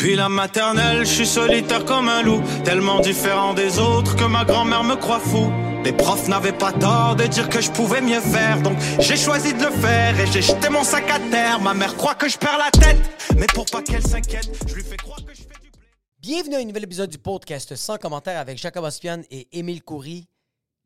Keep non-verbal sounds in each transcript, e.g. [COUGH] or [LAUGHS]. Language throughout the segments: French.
Puis la maternelle, je suis solitaire comme un loup, tellement différent des autres que ma grand-mère me croit fou. Les profs n'avaient pas tort de dire que je pouvais mieux faire, donc j'ai choisi de le faire et j'ai jeté mon sac à terre. Ma mère croit que je perds la tête, mais pour pas qu'elle s'inquiète, je lui fais croire que je fais du. Bienvenue à un nouvel épisode du podcast sans commentaire avec Jacob Ospian et Émile Coury.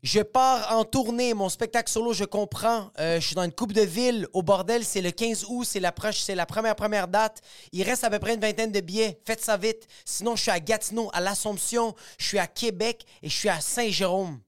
Je pars en tournée, mon spectacle solo, je comprends. Euh, je suis dans une coupe de ville au bordel, c'est le 15 août, c'est la, c'est la première première date. Il reste à peu près une vingtaine de billets, faites ça vite. Sinon, je suis à Gatineau, à l'Assomption, je suis à Québec et je suis à Saint-Jérôme.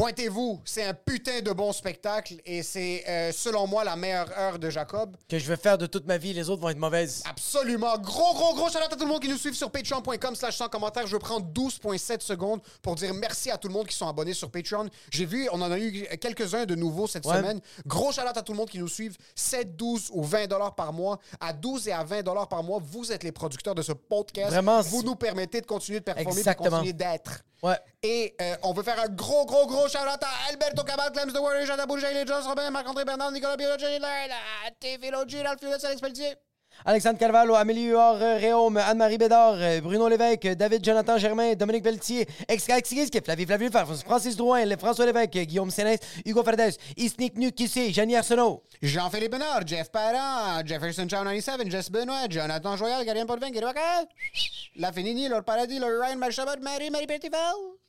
Pointez-vous, c'est un putain de bon spectacle et c'est, euh, selon moi, la meilleure heure de Jacob. Que je vais faire de toute ma vie, les autres vont être mauvaises. Absolument. Gros, gros, gros shout à tout le monde qui nous suit sur patreon.com slash sans commentaire. Je prends 12.7 secondes pour dire merci à tout le monde qui sont abonnés sur Patreon. J'ai vu, on en a eu quelques-uns de nouveaux cette Ouais. semaine. Gros shout à tout le monde qui nous suivent. 7, 12 ou 20 dollars par mois. À 12 et à 20 dollars par mois, vous êtes les producteurs de ce podcast. Vraiment, Vous nous permettez de continuer de performer de continuer d'être. Ouais. Et euh, on veut faire un gros, gros, gros shout-out à Alberto Cabal, Clems de Warrior, Jean Bourget, les Jones, Robin, Marc-André Bernard, Nicolas Biolo, Jenny Laird, TV Logi, Ralph Alex Pelletier. Alexandre Carvalho, Amélie Huard, Réaume, Anne-Marie Bédard, Bruno Lévesque, David Jonathan Germain, Dominique Pelletier, Ex-Skip, Flavie Flavie Francis Drouin, François Lévesque, Guillaume Sénès, Hugo Fernandez, Isnick Nuc, Kissé, Janie Arsenault. Jean-Philippe Bernard, Jeff Parent, Jefferson Chow 97, Jess Benoît, Jonathan Joyal, Potvin, Gary Wacker, La Finini, Lord Paradis, Lord Ryan, Marie Marie, Petitval.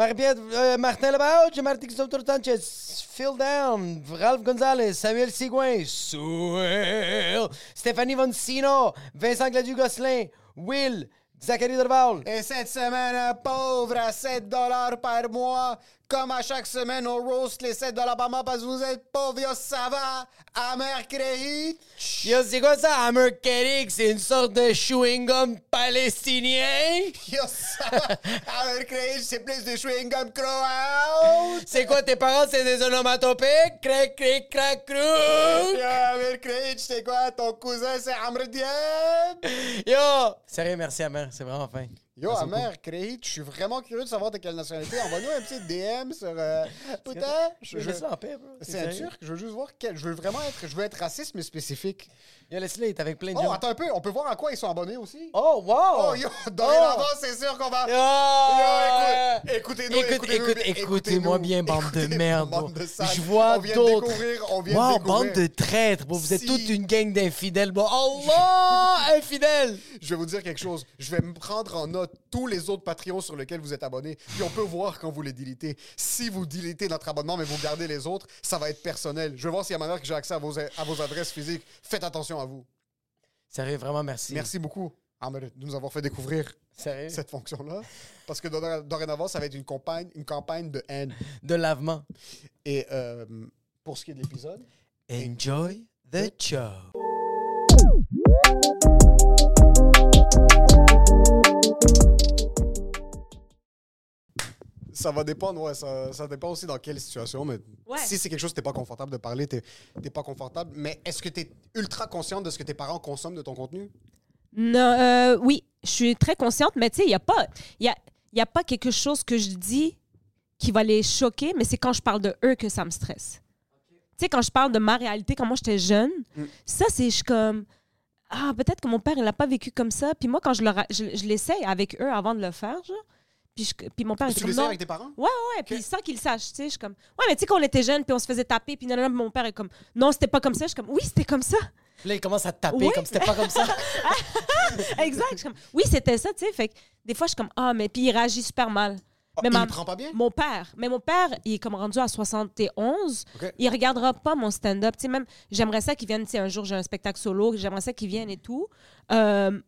Euh, Martin Lebauche, Martin Christophe Sanchez, Phil Down, Ralph Gonzalez, Samuel Sigouin, Souel, Stéphanie Voncino, Vincent Gladu-Gosselin, Will, Zachary Derval. Et cette semaine, pauvre à 7 dollars par mois. Comme à chaque semaine, on roast les 7 dollars par mois parce que vous êtes pauvres, yo, ça va? Amer crédit. Yo, c'est quoi ça, Cake? C'est une sorte de chewing-gum palestinien? Yo, ça va? [LAUGHS] Amer crédit, c'est plus de chewing gum croate. C'est quoi, tes parents, c'est des onomatopées? Crac, crac, crac, crou! Yo, Amer crédit, c'est quoi? Ton cousin, c'est Amr Diab? Yo! Sérieux, merci, Hammer, c'est vraiment fin. Yo, Amer crédit, je suis vraiment curieux de savoir de quelle nationalité. Envoie-nous un petit DM sur. Euh, [LAUGHS] putain, je, je- Laisse-le en paix, bro. c'est un turc. Je veux juste voir quel. Je veux vraiment être. Je veux être raciste, mais spécifique. Yo, il est avec plein de Oh, gens. attends un peu. On peut voir à quoi ils sont abonnés aussi? Oh, wow! Oh, yo, dorénavant, c'est sûr qu'on va. Yo, écoute- écoutez-nous, Écoute- écoutez-nous, écoute- Écoutez-moi écoutez-nous. bien, bande de Écoutez-nous, merde. bande bro. de sales. Je vois On vient de d'autres. découvrir, on vient de wow, découvrir. bande de traîtres. bro. Vous êtes Si- toute une gang d'infidèles. bro. Allah, [LAUGHS] infidèles. Je vais vous dire quelque chose. Je vais me prendre en note tous les autres Patreons sur lesquels vous êtes abonnés. Puis on peut voir quand vous les déletez. Si vous déletez notre abonnement, mais vous gardez les autres, ça va être personnel. Je vais voir s'il y a manière que j'ai accès à vos, à vos adresses physiques. Faites attention à vous. Sérieux, vraiment, merci. Merci beaucoup, de nous avoir fait découvrir Sérieux? cette fonction-là. Parce que dorénavant, ça va être une campagne, une campagne de haine. De lavement. Et euh, pour ce qui est de l'épisode, Enjoy the show. Ça va dépendre, ouais, ça, ça dépend aussi dans quelle situation, mais Ouais. si c'est quelque chose que t'es pas confortable de parler, t'es t'es pas confortable. Mais est-ce que t'es ultra consciente de ce que tes parents consomment de ton contenu? Non, euh, oui, je suis très consciente, mais tu sais, il n'y a, pas- y a, y a pas quelque chose que je dis qui va les choquer, mais c'est quand je parle de eux que ça me stresse. Tu sais, quand je parle de ma réalité, quand moi j'étais jeune, Mm. ça, c'est comme. Ah, peut-être que mon père, il n'a pas vécu comme ça. Puis moi, quand je, le je l'essaye avec eux avant de le faire, genre, puis, je- puis mon père, Tu le sais non. avec tes parents? Ouais, ouais, ouais. Puis sans qu'ils le sachent, tu sais, je suis comme. Ouais, mais tu sais, quand on était jeune, puis on se faisait taper, puis non, non, non, mon père est comme. Non, c'était pas comme ça. Je suis comme. Oui, c'était comme ça. Là, il commence à te taper Oui. comme c'était pas comme ça. [LAUGHS] exact. Je suis comme, oui, c'était ça, tu sais. Fait que des fois, je suis comme, ah, mais puis il réagit super mal. Ah, Mais il ma- prend pas bien? Mon père. Mais mon père, il est comme rendu à 71. Ok. Il regardera pas mon stand-up. Tu sais, même, j'aimerais ça qu'il vienne, tu sais, un jour, j'ai un spectacle solo, j'aimerais ça qu'il vienne et tout. Euh,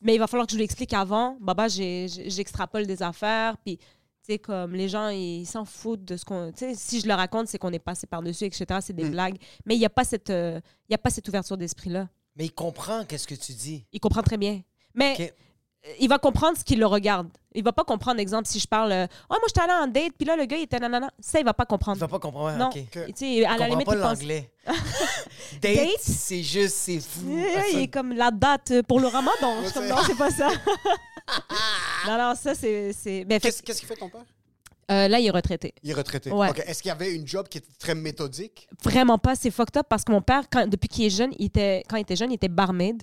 mais il va falloir que je lui explique avant. Baba, j'extrapole des affaires. Puis, tu sais, comme les gens, ils s'en foutent de ce qu'on. Tu sais, si je le raconte, c'est qu'on est passé par-dessus, etc. C'est des Mm. blagues. Mais il n'y a, pas cette, euh, y a pas cette ouverture d'esprit-là. Mais il comprend qu'est-ce que tu dis. Il comprend très bien. Mais. Euh, il va comprendre ce qu'il le regarde. Il va pas comprendre, exemple, si je parle, euh, oh, moi, j'étais allé en date, puis là, le gars, il était nanana. Ça, il va pas Il comprendre. va pas comprendre. non. OK. Tu sais, à Il la limite, pas il pense. l'anglais. [LAUGHS] Date, Date? c'est juste, c'est fou. Il est comme la date pour le ramadan. [LAUGHS] Je comme, non, c'est pas ça. [LAUGHS] non, non, ça, c'est. c'est- Ben, Qu'est-ce qu'est-ce qu'il fait ton père? que, euh, là, il est retraité. Il est retraité. Ouais. Est-ce qu'il y avait une job qui était très méthodique? Vraiment pas, c'est fucked up parce que mon père, quand, depuis qu'il est jeune, il était, quand il était jeune, il était barmaid.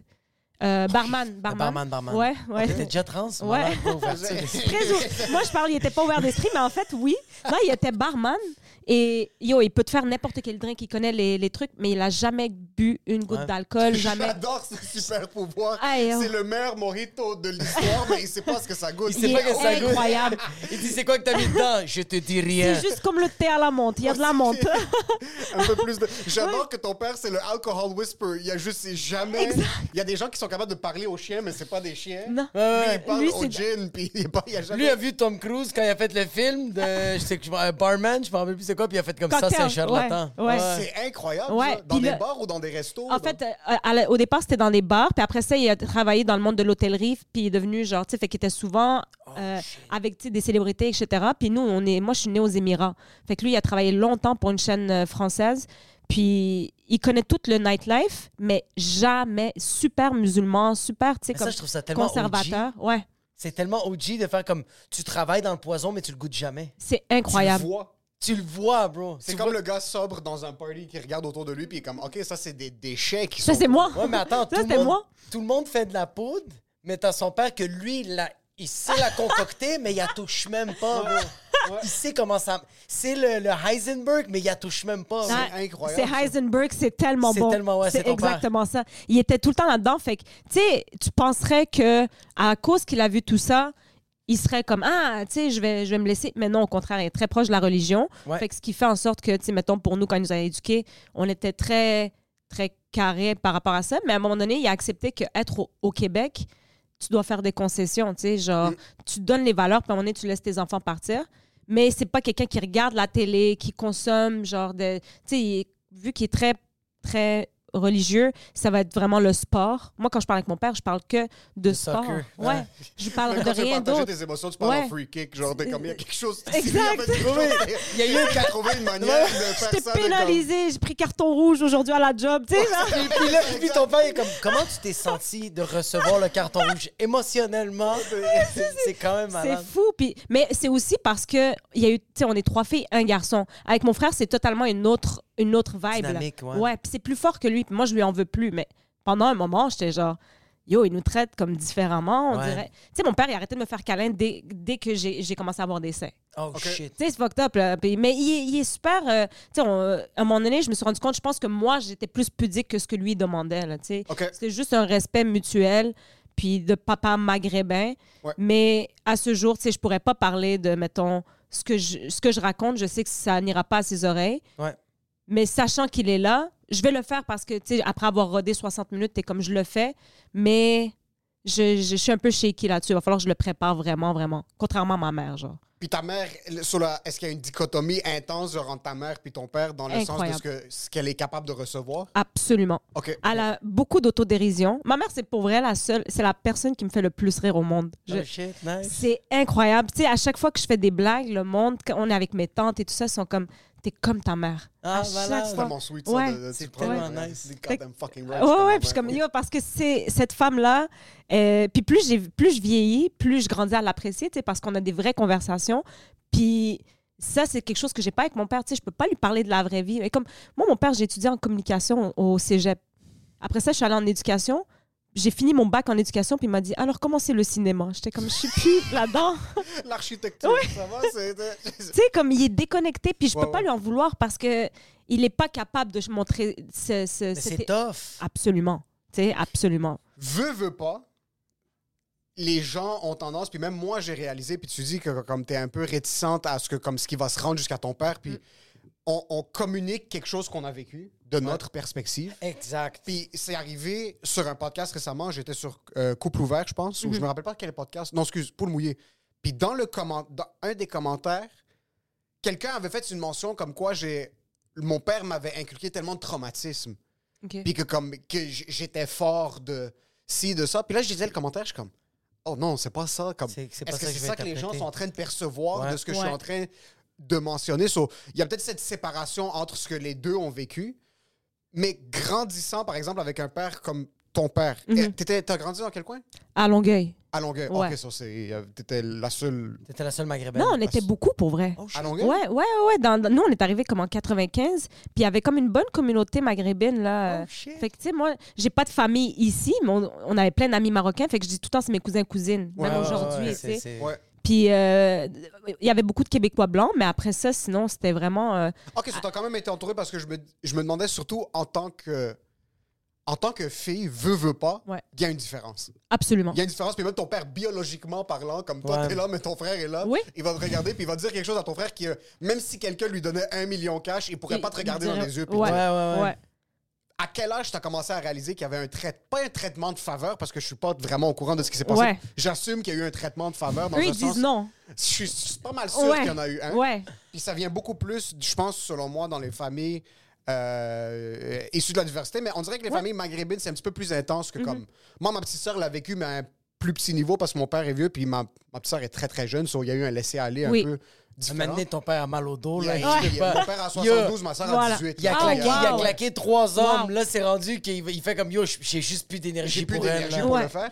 Euh, barman, barman. barman, barman. Ouais, ouais. T'étais déjà trans? Ouais. [LAUGHS] Très ou- Moi, je parle, il était pas ouvert d'esprit, mais en fait, oui. Non, il était barman. Et yo, il peut te faire n'importe quel drink, il connaît les, les trucs, mais il a jamais bu une goutte Ouais. d'alcool, [LAUGHS] jamais. J'adore ce super pouvoir. C'est le meilleur mojito de l'histoire, mais il sait pas ce que ça goûte. Il sait Il pas que ça goûte. incroyable. [LAUGHS] Il dit, c'est quoi que t'as mis dedans? Je te dis rien. C'est juste comme le thé à la menthe. Il y a de la menthe. un peu plus de. J'adore que ton père, c'est le alcohol whisper. Il y a juste c'est jamais. Il y a des gens qui sont capables de parler aux chiens, mais c'est pas des chiens. Non. Lui, il parle Lui, au c'est- gin, puis il, est pas- il y a jamais. Lui a vu Tom Cruise quand il a fait le film de je sais que je euh, Barman, je me rappelle plus c'est quoi, puis il a fait comme ça, c'est un charlatan. ouais, ouais. C'est incroyable. Ouais, ça. Dans puis des le- bars ou dans des restos. En là? fait, euh, à la- au départ, c'était dans des bars, puis après ça, il a travaillé dans le monde de l'hôtellerie, puis il est devenu genre, tu sais, fait qu'il était souvent euh, avec tu sais, des célébrités, etc. Puis nous, on est, moi, je suis née aux Émirats. Fait que lui, il a travaillé longtemps pour une chaîne euh, française, puis il connaît tout le nightlife, mais jamais super musulman, super, tu sais, Mais ça, comme je trouve ça tellement conservateur. Ouais, C'est tellement OG de faire comme tu travailles dans le poison, mais tu le goûtes jamais. c'est Tu le incroyable. vois. Tu le vois, bro. C'est comme vois- le gars sobre dans un party qui regarde autour de lui, puis il est comme, OK, ça, c'est des déchets qui Ça, sont. c'est moi. Ouais, mais attends, Ça, tout, le c'était monde, moi. tout le monde fait de la poudre, mais t'as son père que lui, il, la- il sait la concocter, mais il la touche même pas. Il sait comment ça. C'est le, le Heisenberg, mais il la touche même pas. C'est incroyable, C'est. Heisenberg, c'est tellement C'est bon. tellement- ouais, c'est c'est exactement ça. Il était tout le temps là-dedans. Fait que, tu sais, tu penserais que à cause qu'il a vu tout ça, il serait comme ah, tu sais, je vais, je vais me laisser. Mais non, au contraire, il est très proche de la religion. Ouais. Fait que ce qui fait en sorte que, tu sais, mettons, pour nous, quand il nous a éduqués, on était très, très carré par rapport à ça. Mais à un moment donné, il a accepté qu'être au, au Québec, tu dois faire des concessions, tu sais, genre, tu donnes les valeurs, puis à un moment donné, tu laisses tes enfants partir. Mais c'est pas quelqu'un qui regarde la télé, qui consomme, genre, de. Tu sais, vu qu'il est très, très religieux, ça va être vraiment le sport. Moi, quand je parle avec mon père, je parle que de Le sport. soccer. Ouais. Ouais. Je parle de quand tu veux rien partager d'autre. tes émotions, tu parles Ouais. en free kick. Genre, comme, il y a quelque chose. Exact. Il y a eu qu'à trouver une manière de faire J'étais ça. de comme- pénalisée, j'ai pris carton rouge aujourd'hui à la job, tu sais. [LAUGHS] Puis, là, puis ton père est comme comment tu t'es senti de recevoir le carton rouge? Émotionnellement c'est quand même C'est fou. Puis, mais c'est aussi parce que il y a eu, tu sais, on est trois filles, un garçon. Avec mon frère, c'est totalement une autre, une autre vibe. là. Ouais. puis c'est plus fort que lui. Puis moi, je lui en veux plus. Mais pendant un moment, j'étais genre, yo, il nous traite comme différemment, on Ouais. dirait. Tu sais, mon père, il a arrêté de me faire câlin dès, dès que j'ai j'ai commencé à avoir des seins. Oh shit. Tu sais, c'est fucked up, là. Puis- mais il est, il est super. euh, tu sais, à un moment donné, je me suis rendu compte, je pense que moi, j'étais plus pudique que ce que lui demandait, là, tu sais. C'était juste un respect mutuel, puis de papa maghrébin. Ouais. Mais à ce jour, tu sais, je pourrais pas parler de, mettons, ce que je, ce que je raconte. Je sais que ça n'ira pas à ses oreilles. Ouais. Mais sachant qu'il est là, je vais le faire parce que, tu sais, après avoir rodé 60 minutes, t'es comme je le fais. Mais je, je- je suis un peu shaky là-dessus. Il va falloir que je le prépare vraiment, vraiment. Contrairement à ma mère, genre. Puis ta mère, sur la- est-ce qu'il y a une dichotomie intense genre, entre ta mère puis ton père dans le sens de ce que- ce qu'elle est capable de recevoir? Absolument. OK. Elle a beaucoup d'autodérision. Ma mère, c'est pour vrai la seule, c'est la personne qui me fait le plus rire au monde. Je- Oh shit, nice. c'est incroyable. Tu sais, à chaque fois que je fais des blagues, le monde, quand on est avec mes tantes et tout ça, sont comme, t'es comme ta mère. Ah, à malade. chaque C'est tellement sweet, ça. Ouais. C'est tellement ouais, nice. c'est Fait- goddamn fucking Ouais, right, ouais, ta puis je suis comme, yo, parce que c'est cette femme-là, euh, puis plus, j'ai, plus je vieillis, plus je grandis à l'apprécier, tu sais, parce qu'on a des vraies conversations. Puis ça, c'est quelque chose que j'ai pas avec mon père, tu sais, je peux pas lui parler de la vraie vie. Et comme, moi, mon père, j'ai étudié en communication au cégep. Après ça, je suis allée en éducation. J'ai fini mon bac en éducation, puis il m'a dit Alors, comment c'est le cinéma? J'étais comme Je suis plus [LAUGHS] là-dedans. L'architecture, ça va? [LAUGHS] tu sais, comme il est déconnecté, puis je Ouais, peux pas lui en vouloir parce que il est pas capable de montrer ce. ce- Mais c'est tough. Absolument. Tu sais, absolument. Veux, veux pas, les gens ont tendance, puis même moi, j'ai réalisé, puis tu dis que comme tu es un peu réticente à ce, que, comme ce qui va se rendre jusqu'à ton père, puis on, on communique quelque chose qu'on a vécu de notre perspective. Exact. Puis c'est arrivé sur un podcast récemment, j'étais sur euh, Couple ouvert, je pense, ou je me rappelle pas quel podcast. Non, excuse, pour le mouiller. Puis dans, le comment- dans un des commentaires, quelqu'un avait fait une mention comme quoi j'ai mon père m'avait inculqué tellement de traumatisme puis que comme que j'étais fort de ci de ça puis là je disais le commentaire je suis comme oh non c'est pas ça comme est-ce ça que que c'est ça que les gens sont en train de percevoir Ouais. de ce que je suis en train de mentionner So, il y a peut-être cette séparation entre ce que les deux ont vécu mais grandissant par exemple avec un père comme ton père eh, t'étais- t'as grandi dans quel coin? À Longueuil. à Longueuil Ouais. ok ça c'est euh, t'étais la seule T'étais la seule maghrébine. Non, on était beaucoup pour vrai. Oh, shit. à Longueuil Ouais, ouais, ouais. Dans, dans- nous, on est arrivé comme en 95, puis il y avait comme une bonne communauté maghrébine, là. Oh, shit. Fait que, tu sais, moi, j'ai pas de famille ici, mais on, on avait plein d'amis marocains, fait que je dis tout le temps, c'est mes cousins, cousines, Ouais, même ouais, aujourd'hui, ouais, tu c'est- sais. Puis, euh, il y avait beaucoup de Québécois blancs, mais après ça, sinon, c'était vraiment... euh, ok ça t'as quand même été entouré parce que je me, je me demandais surtout en tant que en tant que fille veut veut pas il Ouais. y a une différence absolument. Il y a une différence, puis même ton père, biologiquement parlant, comme toi, Ouais. t'es là, mais ton frère est là, Oui. il va te regarder, puis il va dire quelque chose à ton frère qui, euh, même si quelqu'un lui donnait un million cash, il pourrait Il- pas te regarder dans les yeux. Ouais, dire- Ouais, ouais, ouais. À quel âge t'as commencé à réaliser qu'il y avait un traitement, pas un traitement de faveur, parce que je suis pas vraiment au courant de ce qui s'est passé. Ouais. J'assume qu'il y a eu un traitement de faveur dans Eux, ils sens. disent non. Je suis- je suis pas mal sûr Ouais. qu'il y en a eu un. Ouais. Puis ça vient beaucoup plus, je pense, selon moi, dans les familles euh, issues de la diversité. Mais on dirait que les familles maghrébines, c'est un petit peu plus intense que comme. Moi, ma petite sœur l'a vécu, mais à un plus petit niveau parce que mon père est vieux, puis ma, ma petite sœur est très, très jeune. so il y a eu un laisser-aller un Oui. Un différent. moment donné, ton père a mal au dos. Il Là, pas- Mon père a Yo, 72, ma soeur a Voilà. 18. Il a, Ah, claqué, il a wow. claqué trois hommes. Wow. Là, c'est rendu qu'il il fait comme yo, j'ai juste plus d'énergie J'ai plus pour elle. pour Ouais. le faire.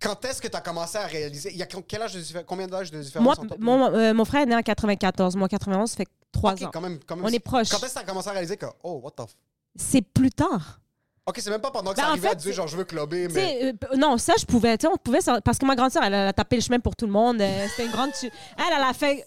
Quand est-ce que tu as commencé à réaliser Il y a quel âge de Combien d'âge de différence Moi, entre mon, euh, mon frère est né en 94. Moi, 91, ça fait trois Ok, ans. quand même, quand même. On est proches. Quand est-ce que tu as commencé à réaliser que, oh, what the f? C'est plus tard. Ok, c'est même pas pendant que Ben, ça arrivait à fait, dire, genre, je veux clubber, mais. euh, non, ça, je pouvais. tu sais, on pouvait ça- parce que ma grande sœur, elle, a tapé le chemin pour tout le monde. euh, C'était une grande. Elle, elle a fait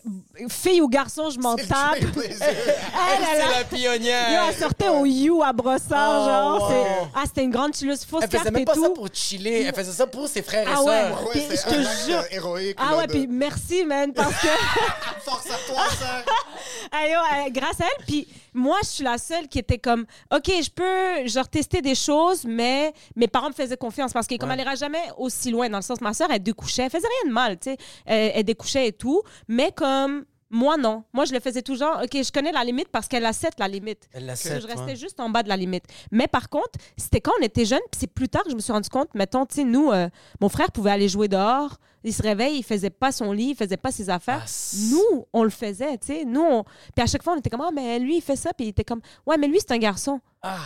fille ou garçon, je m'en tape. Elle, [LAUGHS] elle, C'est a- la pionnière. Yo, elle sortait au You à Brossard, Oh, genre. wow. Ah, c'était une grande chilleuse fausse Elle faisait même et pas ça tout. pour chiller. Elle faisait ça pour ses frères et Ah ouais. sœurs. Ouais, c'est je te jure. euh, héroïque. Ah là, ouais, de- puis merci, man, parce que. [LAUGHS] Force à toi, [LAUGHS] ça. Hey, yo, euh, grâce à elle, puis moi, je suis la seule qui était comme, OK, je peux, genre, tester des choses, mais mes parents me faisaient confiance parce que comme elle ira jamais aussi loin, dans le sens, ma soeur, elle découchait, elle faisait rien de mal, tu sais, elle, elle découchait et tout, mais comme, moi, non. Moi, je le faisais genre, OK, je connais la limite parce qu'elle a 7, la limite. Elle Que sept, je restais ouais. juste en bas de la limite. Mais par contre, c'était quand on était jeunes, puis c'est plus tard que je me suis rendu compte, mettons, tu sais, nous, euh, mon frère pouvait aller jouer dehors, il se réveille, il faisait pas son lit, il faisait pas ses affaires. Ah, nous, on le faisait, tu sais. Nous, on... Puis à chaque fois, on était comme, ah, mais lui, il fait ça, puis il était comme, ouais, mais lui, c'est un garçon. Ah.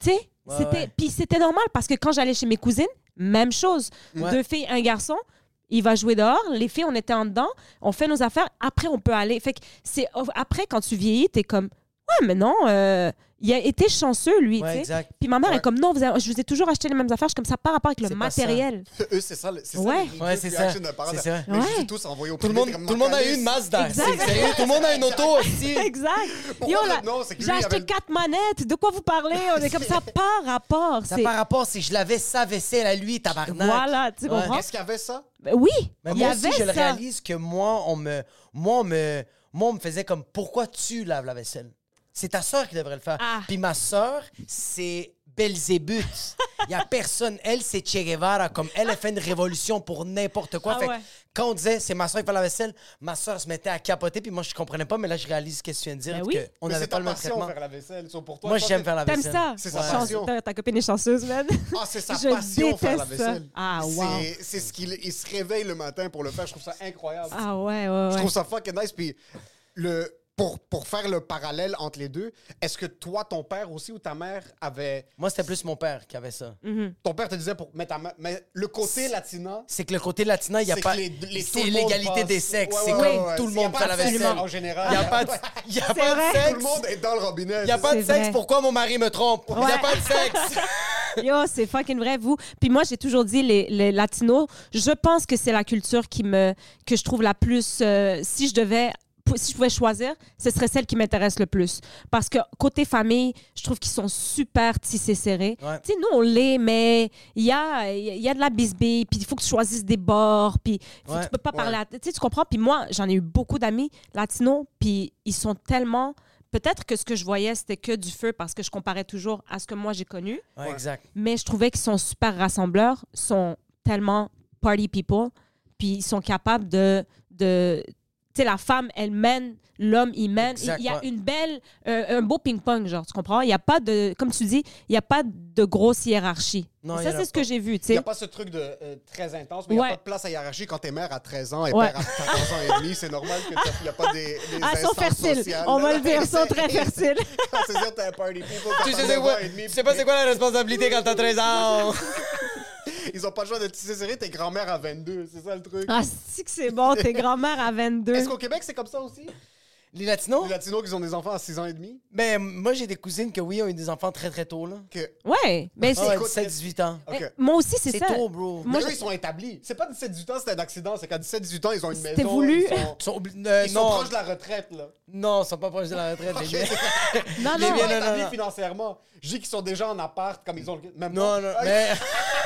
Tu sais, Ouais, c'était... ouais. Puis c'était normal parce que quand j'allais chez mes cousines, même chose. Deux filles, un garçon. Il va jouer dehors. Les filles, on était en dedans. On fait nos affaires. Après, on peut aller. Fait que c'est après, quand tu vieillis, t'es comme, ouais, mais non, euh, il a été chanceux, lui, Ouais, tu sais. exact. Puis ma mère Ouais. est comme, non, vous avez- je vous ai toujours acheté les mêmes affaires. Je suis comme ça, par rapport avec le ça. matériel. [LAUGHS] Eux, c'est ça, le- c'est ça. Ouais. les Ouais, c'est ça. ça. Tous envoyés au Tout le privé, monde, tout le monde a eu une Mazda. Sérieux. Tout le monde a une auto aussi. exact. [LAUGHS] J'ai acheté avait- quatre manettes. De quoi vous parlez? On est comme ça, [LAUGHS] par rapport. Ça C'est- par rapport si je l'avais sa vaisselle à lui, tabarnak. Voilà, tu Ouais. comprends? Est-ce qu'il y avait ça? Ben Oui, Mais il y moi avait aussi, je le ça. réalise que moi, on me, moi, on me, moi, on me faisait comme pourquoi tu laves la vaisselle? C'est ta sœur qui devrait le faire. Ah. Puis ma sœur, c'est Belzébuth. Il y a personne. Elle, c'est Che Guevara. Comme elle a fait une révolution pour n'importe quoi. Ah Fait ouais. quand on disait c'est ma sœur qui fait la vaisselle, ma sœur se mettait à capoter. Puis moi, je comprenais pas. Mais là, je réalise ce que tu viens de dire. Ben que oui. On Mais n'avait pas le même passion, traitement. faire la vaisselle. Pour toi, Moi, j'aime faire la T'aimes vaisselle. ça? C'est sa Chance- passion. Ta, ta copine est chanceuse, man. Ah, c'est sa [LAUGHS] Je passion, faire la ça. vaisselle. Ah, wow. C'est- C'est ce qu'il il se réveille le matin pour le faire. Je trouve ça incroyable. Ah ouais, ouais, Je ouais. trouve ça fucking nice. Puis, le, pour, pour faire le parallèle entre les deux, est-ce que toi, ton père aussi ou ta mère avait. Moi, c'était plus mon père qui avait ça. Mm. Ton père te disait pour. Mais, ta ma- mais le côté latina. C'est que le côté latina, il n'y a c'est pas. les- les- C'est l'égalité passe- des sexes. Ouais, c'est ouais, comme ouais, ouais. tout le monde fait la vaisselle. En général. Il n'y a pas de, il y a pas de sexe. Tout le monde est dans le robinet. Il n'y a c'est pas de C'est sexe. vrai. Pourquoi mon mari me trompe? Il n'y a pas de sexe. [LAUGHS] Yo, c'est fucking vrai, vous. Puis moi, j'ai toujours dit, les, les latinos, je pense que c'est la culture qui me, que je trouve la plus. euh, si je devais. Si je pouvais choisir, ce serait celle qui m'intéresse le plus. Parce que côté famille, je trouve qu'ils sont super tissés serrés. Ouais. Tu sais, nous, on l'est, mais il y a, il y a de la bisbille, puis il faut que tu choisisses des bords, puis Ouais. tu peux pas Ouais. parler à... Tu sais, tu comprends? Puis moi, j'en ai eu beaucoup d'amis latinos, puis ils sont tellement... Peut-être que ce que je voyais, c'était que du feu parce que je comparais toujours à ce que moi, j'ai connu Ouais, exact. mais je trouvais qu'ils sont super rassembleurs, sont tellement party people, puis ils sont capables de... de sais, la femme, elle mène, l'homme, il mène. Il y a une belle... euh, un beau ping-pong, genre, tu comprends? Il n'y a pas de... Comme tu dis, il n'y a pas de grosse hiérarchie. Non, ça, a c'est ce que j'ai vu, tu Il n'y sais. a pas ce truc de euh, très intense, mais il n'y Ouais. a pas de place à hiérarchie quand t'es mère à 13 ans et Ouais. père à 14 ans et demi. C'est normal qu'il n'y a pas des, des Ah, ils sont fertiles. sociales. On va le dire, ils sont très [LAUGHS] fertiles. Quand c'est sûr, t'es un party people. quand Tu sais, c'est 9 quoi, ans et demi, tu sais pas c'est quoi la responsabilité quand t'as 13 ans? [LAUGHS] Ils ont pas le choix de tisser serré, t'es grand-mère à 22. C'est ça le truc. Ah, si que c'est bon, t'es grand-mère à 22. Est-ce qu'au Québec, c'est comme ça aussi? Les latinos? Les latinos qui ont des enfants à 6 ans et demi? Ben, moi, j'ai des cousines que oui, ont eu des enfants très très tôt, là. Que... Ouais, mais c'est... Ah, ouais, écoute, 17, 18 ans. Eh, Moi aussi, c'est C'est ça. tôt, bro. Moi, mais eux, ils sont établis. C'est pas 17-18 ans, c'est un accident. C'est qu'à 17-18 ans, ils ont une C'était maison. voulu. Ils sont, Ils sont, obli- euh, ils sont non, proches de la retraite, là. non, ils sont pas proches de la retraite, les. Non, Les non. non, non, établis non. financièrement. Je dis qu'ils sont déjà en appart, comme ils ont le... Même Non, non, Ah, mais. [LAUGHS]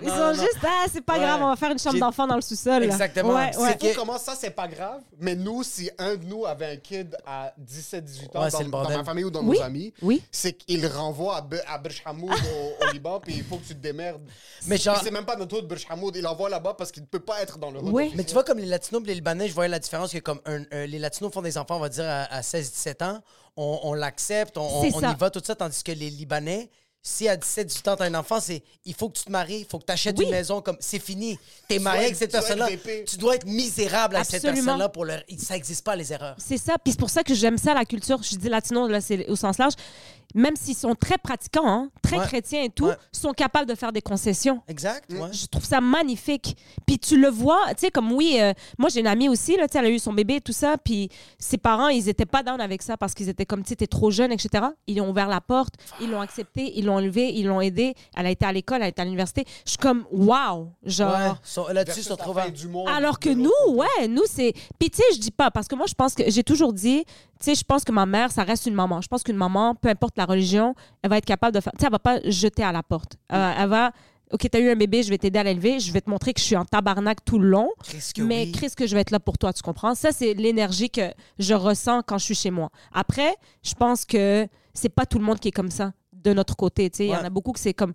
Ils Non, sont non. juste, ah, c'est pas Ouais. grave, on va faire une chambre d'enfant dans le sous-sol. là. Exactement. Ouais, C'est que- comment ça, c'est pas grave. Mais nous, si un de nous avait un kid à 17-18 ans Ouais, c'est dans, dans ma famille ou dans Oui. nos amis, Oui. c'est qu'il renvoie à, Be- à au, au Liban, puis il faut que tu te démerdes. Mais genre- c'est même pas notre hood Burj Hamoud, il l'envoie là-bas parce qu'il ne peut pas être dans le. Oui. Mais tu vois, comme les Latinos et les Libanais, je voyais la différence que comme un- un- les Latinos font des enfants, on va dire, à, à 16-17 ans, on, on l'accepte, on, on- y va, tout ça, tandis que les Libanais, si à 17-18 ans, t'as un enfant, c'est il faut que tu te maries, il faut que tu achètes Oui. une maison, comme c'est fini. T'es marié avec cette personne-là. Tu dois être misérable avec cette personne-là pour leur. Ça n'existe pas, les erreurs. C'est ça. Puis c'est pour ça que j'aime ça, la culture. Je dis latino, là, c'est au sens large. Même s'ils sont très pratiquants, hein, très Ouais. chrétiens et tout, Ouais. sont capables de faire des concessions. Exact, ouais. Je trouve ça magnifique. Puis tu le vois, tu sais, comme oui, euh, moi j'ai une amie aussi, là, tu sais, elle a eu son bébé et tout ça, puis ses parents, ils étaient pas down avec ça parce qu'ils étaient comme, tu sais, t'es trop jeune, etc. Ils ont ouvert la porte, ils l'ont accepté, ils l'ont enlevé, ils l'ont aidé. Elle a été à l'école, elle a été à l'université. Je suis comme, wow, genre. Là-dessus, fin ouverts. du monde Alors que nous, ouais, nous, c'est. Puis, tu sais, je dis pas, parce que moi, je pense que j'ai toujours dit, tu sais, je pense que ma mère, ça reste une maman. Je pense qu'une maman, peu importe la religion, elle va être capable de faire. Tu sais, elle va pas jeter à la porte. Euh, elle va. OK, t'as eu un bébé, je vais t'aider à l'élever, je vais te montrer que je suis en tabarnak tout le long. Chris, que Mais oui. Chris, que je vais être là pour toi, tu comprends? Ça, c'est l'énergie que je ressens quand je suis chez moi. Après, je pense que c'est pas tout le monde qui est comme ça de notre côté. Tu sais, il y en a beaucoup que c'est comme,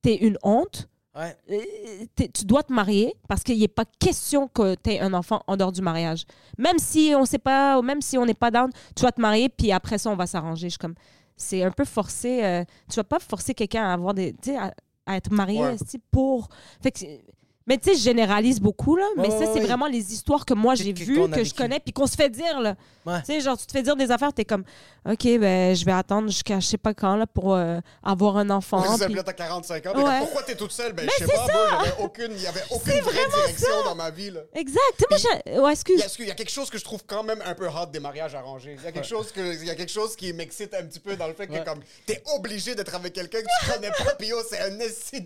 t'es une honte, Ouais. euh, tu dois te marier parce qu'il n'est pas question que tu aies un enfant en dehors du mariage. Même si on sait pas, même si on n'est pas down, tu vas te marier, puis après ça, on va s'arranger. Je suis comme, c'est un peu forcé. euh, tu vas pas forcer quelqu'un à avoir des, tu sais, à, à être marié Ouais. pour. Fait que, mais tu sais, je généralise beaucoup là. mais Ouais, ça, ouais, c'est ouais. vraiment les histoires que moi j'ai vues, qu'on que, je connais, puis qu'on se fait dire là. Ouais. Tu sais, genre, tu te fais dire des affaires, t'es comme, OK, ben, je vais attendre jusqu'à je sais pas quand, là, pour euh, avoir un enfant. Vous puis- à 45 ans. mais Ouais. Pourquoi t'es toute seule? Ben, je sais pas, moi, j'avais aucune, il y avait aucune vraie direction dans ma vie, là. Exact. Tu sais, moi, ouais, excuse. Il y, a, il y a quelque chose que je trouve quand même un peu hot des mariages arrangés? Il y a quelque, chose, que, il y a quelque chose qui m'excite un petit peu dans le fait que comme t'es obligé d'être avec quelqu'un que tu connais pas, puis yo, c'est un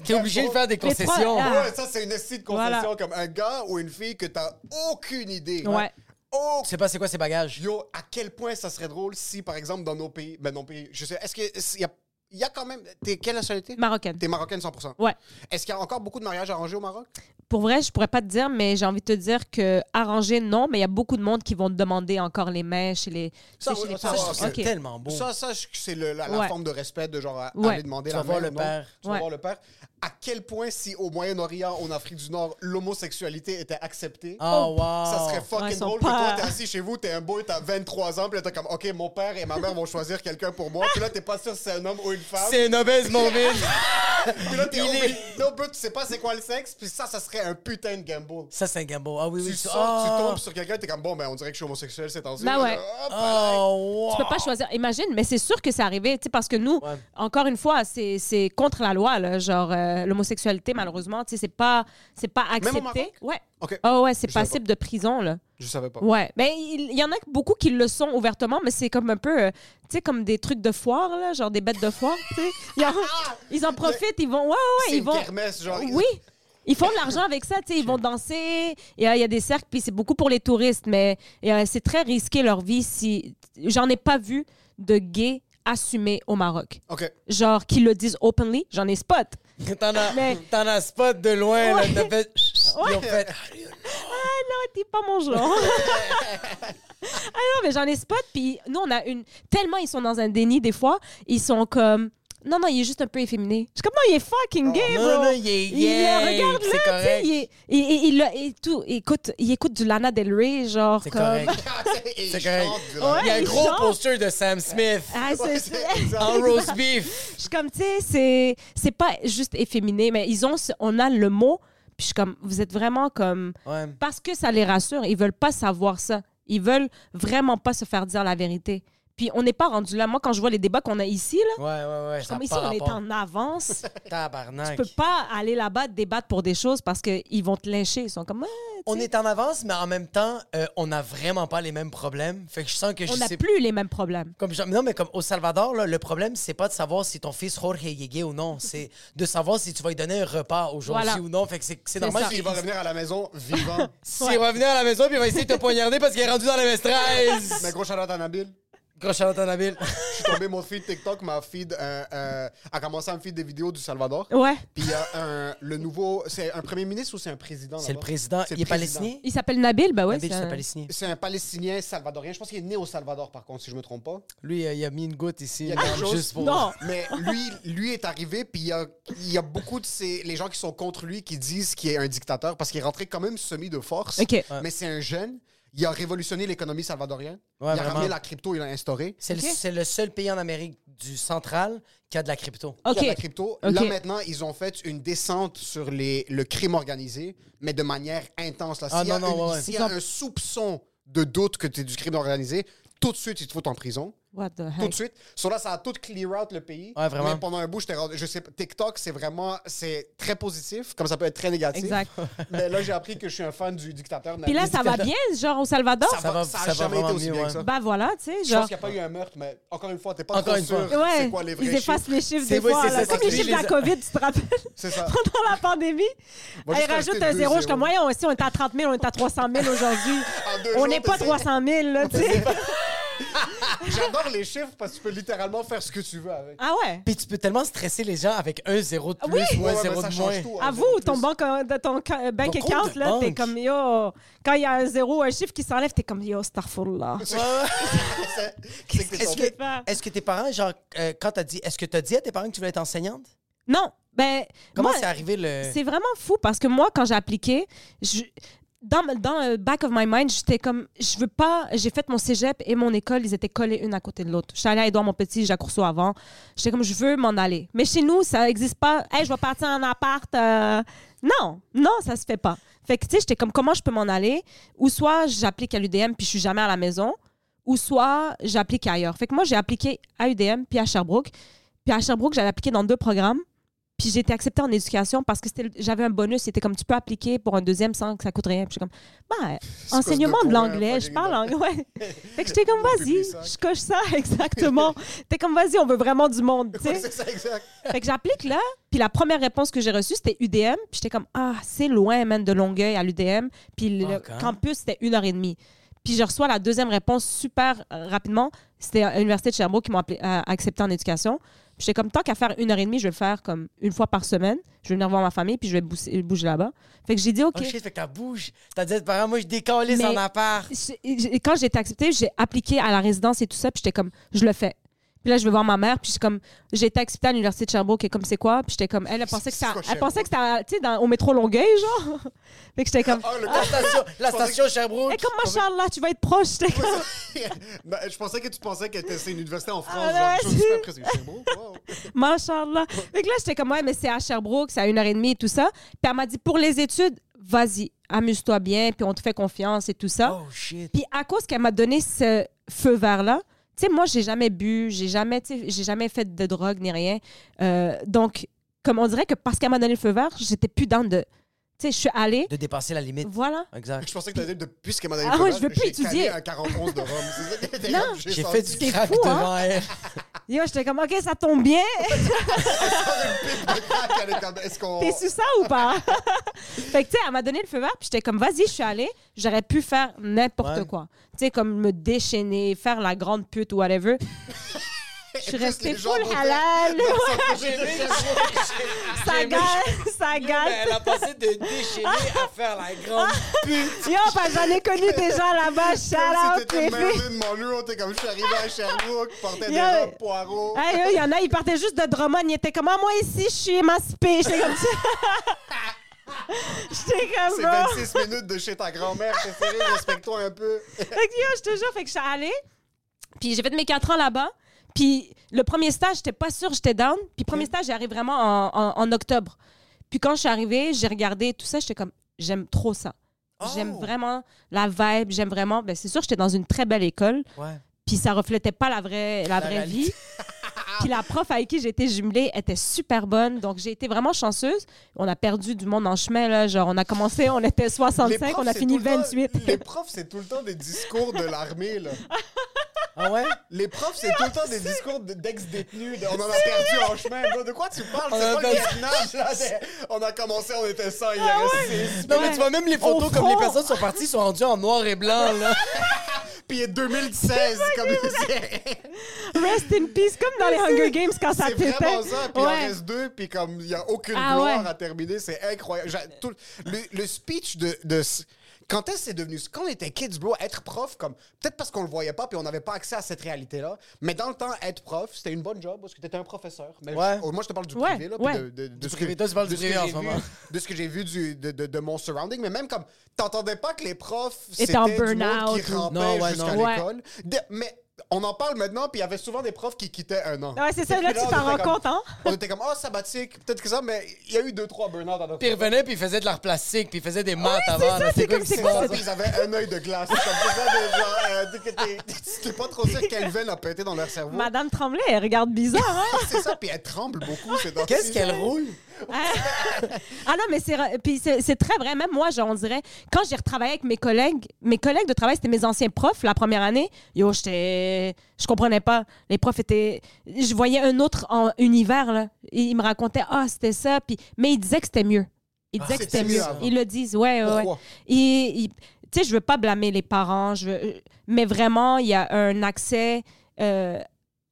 T'es obligé de faire des concessions. ah. Ouais, ça, c'est une de concession. Voilà. Comme un gars ou une fille que t'as aucune idée. Ouais. Oh, Tu sais pas c'est quoi ces bagages? Yo, à quel point ça serait drôle si, par exemple, dans nos pays, ben non pays, je sais, est-ce que il y a, il y a quand même, t'es quelle nationalité? Marocaine. T'es marocaine 100%. Ouais. Est-ce qu'il y a encore beaucoup de mariages arrangés au Maroc? Pour vrai, je pourrais pas te dire, mais j'ai envie de te dire que arranger, non, mais il y a beaucoup de monde qui vont te demander encore les mèches et les. Ça, tu sais, chez oui, les ça, ok. tellement beau. Ça, ça, c'est le- la, la Ouais. forme de respect de genre Ouais. aller demander Tu la vas voir le père. Tu vas voir le père. À quel point, si au Moyen-Orient, en Afrique du Nord, l'homosexualité était acceptée, Oh, wow. ça serait fucking drôle que toi, t'es assis chez vous, t'es un boy, t'as 23 ans, puis là, t'es comme, OK, mon père et ma mère vont choisir quelqu'un pour moi. Puis là, t'es pas sûr si c'est un homme ou une femme. C'est une obèse morbide. [LAUGHS] Puis là, t'es est- No, but tu sais pas c'est quoi le sexe, puis ça, ça serait un putain de gamble. Ça, c'est un gambo. Ah oui, oui. Tu sors, tu Ah. tombes sur quelqu'un, t'es comme, bon, ben, on dirait que je suis homosexuel, c'est temps Ben ouais. Oh, wow. Tu peux pas choisir. Imagine, mais c'est sûr que c'est arrivé, tu sais, parce que nous, Ouais. encore une fois, c'est c'est contre la loi, là, genre euh, l'homosexualité, malheureusement, tu sais, c'est pas, c'est pas accepté. Ouais. OK. Oh ouais, c'est passible de prison, là. Je savais pas. Ouais. Ben, il il y en a beaucoup qui le sont ouvertement, mais c'est comme un peu, euh, tu sais, comme des trucs de foire, là, genre des bêtes de foire, tu sais. [LAUGHS] Ils en, ils en profitent, ils vont, ouais, ouais, ils vont. kermesse, genre. Oui. Ils font de l'argent avec ça, tu sais, ils vont danser, il y, a- il y a des cercles, puis c'est beaucoup pour les touristes, mais euh, c'est très risqué leur vie si... J'en ai pas vu de gays assumés au Maroc. OK. Genre, qui le disent openly, j'en ai spot. [LAUGHS] T'en as, Mais- t'en as spot de loin, Ouais. là. T'as fait. Ils ont fait. Ah non, t'es pas mon genre. [LAUGHS] ah non, mais j'en ai spot, puis nous, on a une... Tellement ils sont dans un déni, des fois, ils sont comme... Non, non, il est juste un peu efféminé. Je suis comme, non, il est fucking gay, bro. Non, non, il est Il le regarde c'est là, tu sais, correct. il, est- il, il, il, et tout, il écoute, il écoute du Lana Del Rey, genre C'est comme... correct. [LAUGHS] C'est il correct. Il y a un il gros chante. poster de Sam Smith Ah, c'est en roast beef. Je suis comme, tu sais, c'est, c'est pas juste efféminé, mais ils ont, ce- on a le mot, puis je suis comme, vous êtes vraiment comme, Ouais. parce que ça les rassure, ils veulent pas savoir ça. Ils veulent vraiment pas se faire dire la vérité. Puis on n'est pas rendu là. Moi, quand je vois les débats qu'on a ici, là, Ouais, ouais, ouais. je suis Ça comme ici, on est en avance. [LAUGHS] Tabarnak. Tu peux pas aller là-bas débattre pour des choses parce qu'ils vont te lyncher. Ils sont comme, On est en avance, mais en même temps, euh, on n'a vraiment pas les mêmes problèmes. Fait que je sens que je on n'a sais plus les mêmes problèmes. Comme, genre- non, mais comme au Salvador, là, le problème, c'est pas de savoir si ton fils Jorge est gay ou non. C'est de savoir si tu vas lui donner un repas aujourd'hui Voilà. ou non. Fait que c'est normal ça. qu'il Il va revenir à la maison vivant. [LAUGHS] S'il va venir à la maison puis il va essayer de te poignarder parce qu'il est rendu dans la [LAUGHS] MS-13. Mais gros à Nabil. Gros shout-out à Nabil. Je suis tombé, mon feed TikTok m'a feed, euh, euh, a commencé à me feed des vidéos du Salvador. Ouais. Puis il y a un, le nouveau. C'est un premier ministre ou c'est un président C'est le président. C'est Il le est président. palestinien? Il s'appelle Nabil, bah ouais. Nabil, c'est un- palestinien. C'est un Palestinien salvadorien. Je pense qu'il est né au Salvador, par contre, si je me trompe pas. Lui, euh, il a mis une goutte ici. Il y a quelque chose- Juste pour... Non. Mais lui, lui est arrivé, puis il y a, il y a beaucoup de ces, les gens qui sont contre lui qui disent qu'il est un dictateur parce qu'il est rentré quand même semi de force. OK. Mais c'est un jeune. Il a révolutionné l'économie salvadorienne. Ouais, il a vraiment. ramené la crypto, il l'a instauré. C'est le, Ok. c'est le seul pays en Amérique du central qui a de la crypto. Il y a de la OK. crypto. Ok. Là, maintenant, ils ont fait une descente sur les, le crime organisé, mais de manière intense. Là. Ah, S'il y a, non, non, une- ouais, ouais. s'il y a un soupçon de doute que tu es du crime organisé, tout de suite, ils te foutent en prison. What the Tout heck? de suite. Sur là, ça a tout clear out le pays. Ouais, vraiment. Mais pendant un bout, j'étais je sais, TikTok, c'est vraiment, c'est très positif, comme ça peut être très négatif. Exact. [LAUGHS] Mais là, j'ai appris que je suis un fan du dictateur. Puis là, ça va bien, genre au Salvador? Ça, va, va- ça a ça va jamais été vraiment aussi mieux, bien ouais. que ça. Bah voilà, tu sais, Je genre. pense qu'il n'y a pas eu un meurtre, mais encore une fois, t'es pas Encore trop une fois. sûr Ouais, c'est quoi les vrais ils effacent les chiffres des fois. c'est Comme les chiffres de la COVID, tu te rappelles? C'est ça. [LAUGHS] Pendant la pandémie. Ils rajoutent un zéro. Je suis comme, voyons, aussi, on est à 30 000, on est à 300 000 aujourd'hui. [LAUGHS] En deux On n'est pas t'essaies- 300 000, là, tu sais. [LAUGHS] J'adore les chiffres parce que tu peux littéralement faire ce que tu veux avec. Ah ouais? Puis tu peux tellement stresser les gens avec un zéro de plus Oui. ou Ouais, un ouais, zéro de moins. tout, À zéro vous, de ton, plus. banque, euh, ton ca- bank account, là, t'es comme, yo... Quand il y a un zéro, un chiffre qui s'enlève, t'es comme, yo, starful, [LAUGHS] C'est- c'est que t'es Est-ce que, est-ce que tes parents, genre, euh, quand t'as dit, est-ce que t'as dit à tes parents que tu voulais être enseignante? Non, ben... Comment moi, c'est arrivé le. C'est vraiment fou parce que moi, quand j'ai appliqué, je- dans, dans le back of my mind, j'étais comme, je veux pas, j'ai fait mon cégep et mon école, ils étaient collés une à côté de l'autre. Je suis allée à Édouard mon petit, j'ai Courceau avant. J'étais comme, je veux m'en aller. Mais chez nous, ça n'existe pas. Hey, je vais partir en appart. euh, Non, non, ça se fait pas. Fait que, tu sais, j'étais comme, comment je peux m'en aller? Ou soit j'applique à l'UDM puis je suis jamais à la maison, ou soit j'applique ailleurs. Fait que moi, j'ai appliqué à UDM puis à Sherbrooke. Puis à Sherbrooke, j'avais appliqué dans deux programmes. Puis j'ai été acceptée en éducation parce que j'avais un bonus. C'était comme tu peux appliquer pour un deuxième sans que ça coûte rien. Puis je suis comme, bah, enseignement de un l'anglais, je parle anglais. Ouais. [LAUGHS] fait que j'étais comme, vas-y, je coche ça, [LAUGHS] exactement. T'es comme, vas-y, on veut vraiment du monde, [LAUGHS] tu Ouais, sais. c'est ça, exact. Fait que j'applique là, puis la première réponse que j'ai reçue, c'était UDM. Puis j'étais comme, ah, c'est loin, man, de Longueuil à l'UDM. Puis le même. campus, c'était une heure et demie. Puis je reçois la deuxième réponse super euh, rapidement. C'était à l'Université de Sherbrooke qui m'a euh, accepté en éducation. J'étais comme, tant qu'à faire une heure et demie, je vais le faire comme une fois par semaine. Je vais venir voir ma famille, puis je vais bouger, bouger là-bas. Fait que j'ai dit, OK. Oh shit, fait que t'as bouge. T'as dit tes parents, moi je Mais- en appart. Quand j'ai été acceptée, j'ai appliqué à la résidence et tout ça, puis j'étais comme, je le fais. Puis là, je vais voir ma mère, puis je suis comme, j'ai été acceptée à l'université de Sherbrooke, et comme c'est quoi? Puis j'étais comme, elle, elle pensait que C'est c'était, quoi, elle pensait que c'était, tu sais, dans- au métro Longueuil, genre. [LAUGHS] fait que j'étais comme, Ah, le [LAUGHS] La station, la station Sherbrooke. et comme Machallah, tu vas être proche. J'étais comme, [LAUGHS] Ben, je pensais que tu pensais que c'était une université en France. Ah, genre, ouais. C'est beau, wow. Machallah. Fait que là, j'étais comme, ouais, mais c'est à Sherbrooke, c'est à une heure et demie et tout ça. Puis elle m'a dit, pour les études, vas-y, amuse-toi bien, puis on te fait confiance et tout ça. Oh shit. Puis à cause qu'elle m'a donné ce feu vert-là, tu sais, moi, j'ai jamais bu, j'ai jamais, tu j'ai jamais fait de drogue ni rien. Euh, donc, comme on dirait que parce qu'elle m'a donné le feu vert, j'étais plus dans de. Tu tu sais, je suis allée. De dépasser la limite. Voilà. Exact. Je pensais que t'allais dire de puisqu'elle m'a donné Ah le feu ouais, vert, je veux plus j'ai étudier. calé un 41 de rhum. Non. J'ai fait du crack fou, hein? devant elle. Yo, j'étais comme, OK, ça tombe bien. [LAUGHS] Est-ce qu'on. T'es sous ça ou pas? [LAUGHS] fait que, tu sais, elle m'a donné le feu vert, puis j'étais comme, vas-y, je suis allée. J'aurais pu faire n'importe Ouais. quoi. Tu sais, comme me déchaîner, faire la grande pute ou whatever. Je suis [LAUGHS] restée full halal. [LAUGHS] Ça gagne, ça gagne. Elle a passé de déchaîner à faire la grande pute. Yo, parce j'en ai connu des gens là-bas. Shout out, les filles. Monroe, t'es comme je suis arrivé à Sherbrooke, portais des robes poireaux. Il y en a, ils partaient juste de Drummond. Ils étaient comme, ah, moi ici, je suis émancipée. J'étais comme ça. [LAUGHS] J'étais comme, C'est bro. 26 minutes de chez ta grand-mère, t'es sérieux, respecte-toi un peu. Fait que, yo, je te jure, fait que je suis allée. Puis j'ai fait mes quatre ans là-bas. Puis le premier stage, j'étais pas sûre, j'étais down. Puis premier stage, j'arrive vraiment en, en- en octobre. Puis quand je suis arrivée, j'ai regardé tout ça, j'étais comme, j'aime trop ça. J'aime Oh. vraiment la vibe, j'aime vraiment. Ben, c'est sûr, j'étais dans une très belle école. Ouais. Puis ça reflétait pas la vraie, la vraie réalité. vie. [LAUGHS] Puis la prof avec qui j'étais jumelée était super bonne. Donc j'ai été vraiment chanceuse. On a perdu du monde en chemin. Là. Genre, on a commencé, on était Les 65, profs, on a fini tout le temps- 28. Les profs, c'est tout le temps des discours de l'armée, là. [LAUGHS] Ah ouais? Les profs, c'est tout le temps des discours de- d'ex-détenus. de- on en a perdu en chemin. bro. De quoi tu parles? On C'est a pas le perdu- Vietnam, [LAUGHS] là. C'est- On a commencé, on était 100, il Ah reste 6. Non, mais tu vois, même les photos, comme les front. personnes sont parties, sont rendues en noir et blanc, là. [LAUGHS] Puis il est 2016. comme Rest in peace, comme dans les Hunger Games quand ça C'est pétait. vraiment ça. Puis il en Ouais. reste deux, puis comme il n'y a aucune Ah gloire ouais. à terminer, c'est incroyable. J'a- tout- le, le speech de. de s- quand est-ce que c'est devenu. Quand on était kids, bro, être prof, comme. Peut-être parce qu'on le voyait pas, puis on n'avait pas accès à cette réalité-là. Mais dans le temps, être prof, c'était une bonne job parce que tu étais un professeur. Mais Ouais. je- moi, je te parle du Ouais, privé, là. ouais. de, de- de Du ce que- Toi, tu parles de du ce que privé en j'ai ce vu- moment. De ce que j'ai vu du, de, de, de mon surrounding. Mais même comme. T'entendais pas que les profs. C'était en du monde burn-out qui ou- rampaient Non, ouais, jusqu'à non. l'école. Mais. On en parle maintenant, puis il y avait souvent des profs qui quittaient un an. Ouais, c'est ça, là, tu t'en rends compte, hein? [LAUGHS] on était comme, oh, sabbatique, peut-être que ça, mais il y a eu deux, trois burn-out dans notre Puis ils revenaient, puis ils faisaient de l'art plastique, puis ils faisaient des maths avant. c'est comme- c'est quoi ils avaient un œil de glace. Genre, euh, que t'es- [LAUGHS] t'es pas trop sûr quelle veine a pété dans leur cerveau. Madame Tremblay, elle regarde bizarre, hein? [LAUGHS] C'est ça, puis elle tremble beaucoup. c'est dans- Qu'est-ce qu'elle roule? [LAUGHS] Ah non, mais c'est très vrai. Même moi, on dirait, quand j'ai retravaillé avec mes collègues, mes collègues de travail, c'était mes anciens profs la première année. Yo, j'étais. Je comprenais pas. Les profs étaient. Je voyais un autre en univers, là. Ils me racontaient, ah, c'était ça. Puis... Mais ils disaient que c'était mieux. Ils disaient que c'était mieux. Ils le disent, ouais, ouais. tu sais, je veux pas blâmer les parents, je veux, mais vraiment, il y a un accès euh,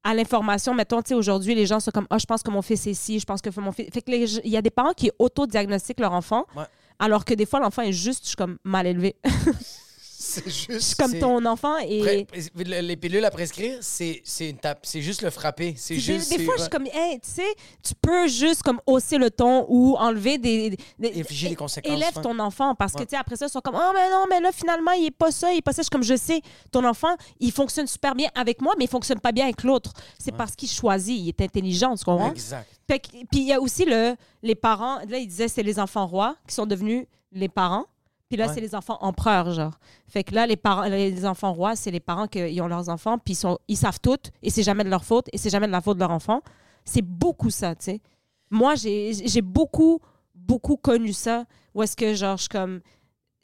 à l'information. Mettons, tu sais, aujourd'hui, les gens sont comme, ah, je pense que mon fils est ici, je pense que mon fils. Fait que les- il y a des parents qui autodiagnostiquent leur enfant, Ouais. alors que des fois, l'enfant est juste, je suis comme, mal élevé. [LAUGHS] C'est juste. comme ton enfant et. Les pilules à prescrire, c'est une tape, c'est juste le frapper. C'est des, juste. des c'est- fois, je suis comme, hey, tu sais, tu peux juste comme hausser le ton ou enlever des. des- les conséquences, Élève ton enfant parce que, Ouais. tu sais, après ça, ils sont comme, oh, mais non, mais là, finalement, il est pas ça, il est pas ça. Je suis comme, je sais, ton enfant, il fonctionne super bien avec moi, mais il fonctionne pas bien avec l'autre. C'est parce qu'il choisit, il est intelligent, tu comprends? Exact. Que- puis il y a aussi le, les parents, là, il disait, c'est les enfants rois qui sont devenus les parents. Puis là, Ouais. c'est les enfants empereurs, genre. Fait que là, les, parents, les enfants rois, c'est les parents qui ont leurs enfants, puis ils, sont, ils savent tout, et c'est jamais de leur faute, et c'est jamais de la faute de leur enfant. C'est beaucoup ça, tu sais. Moi, j'ai beaucoup, beaucoup connu ça, où est-ce que, genre, je comme,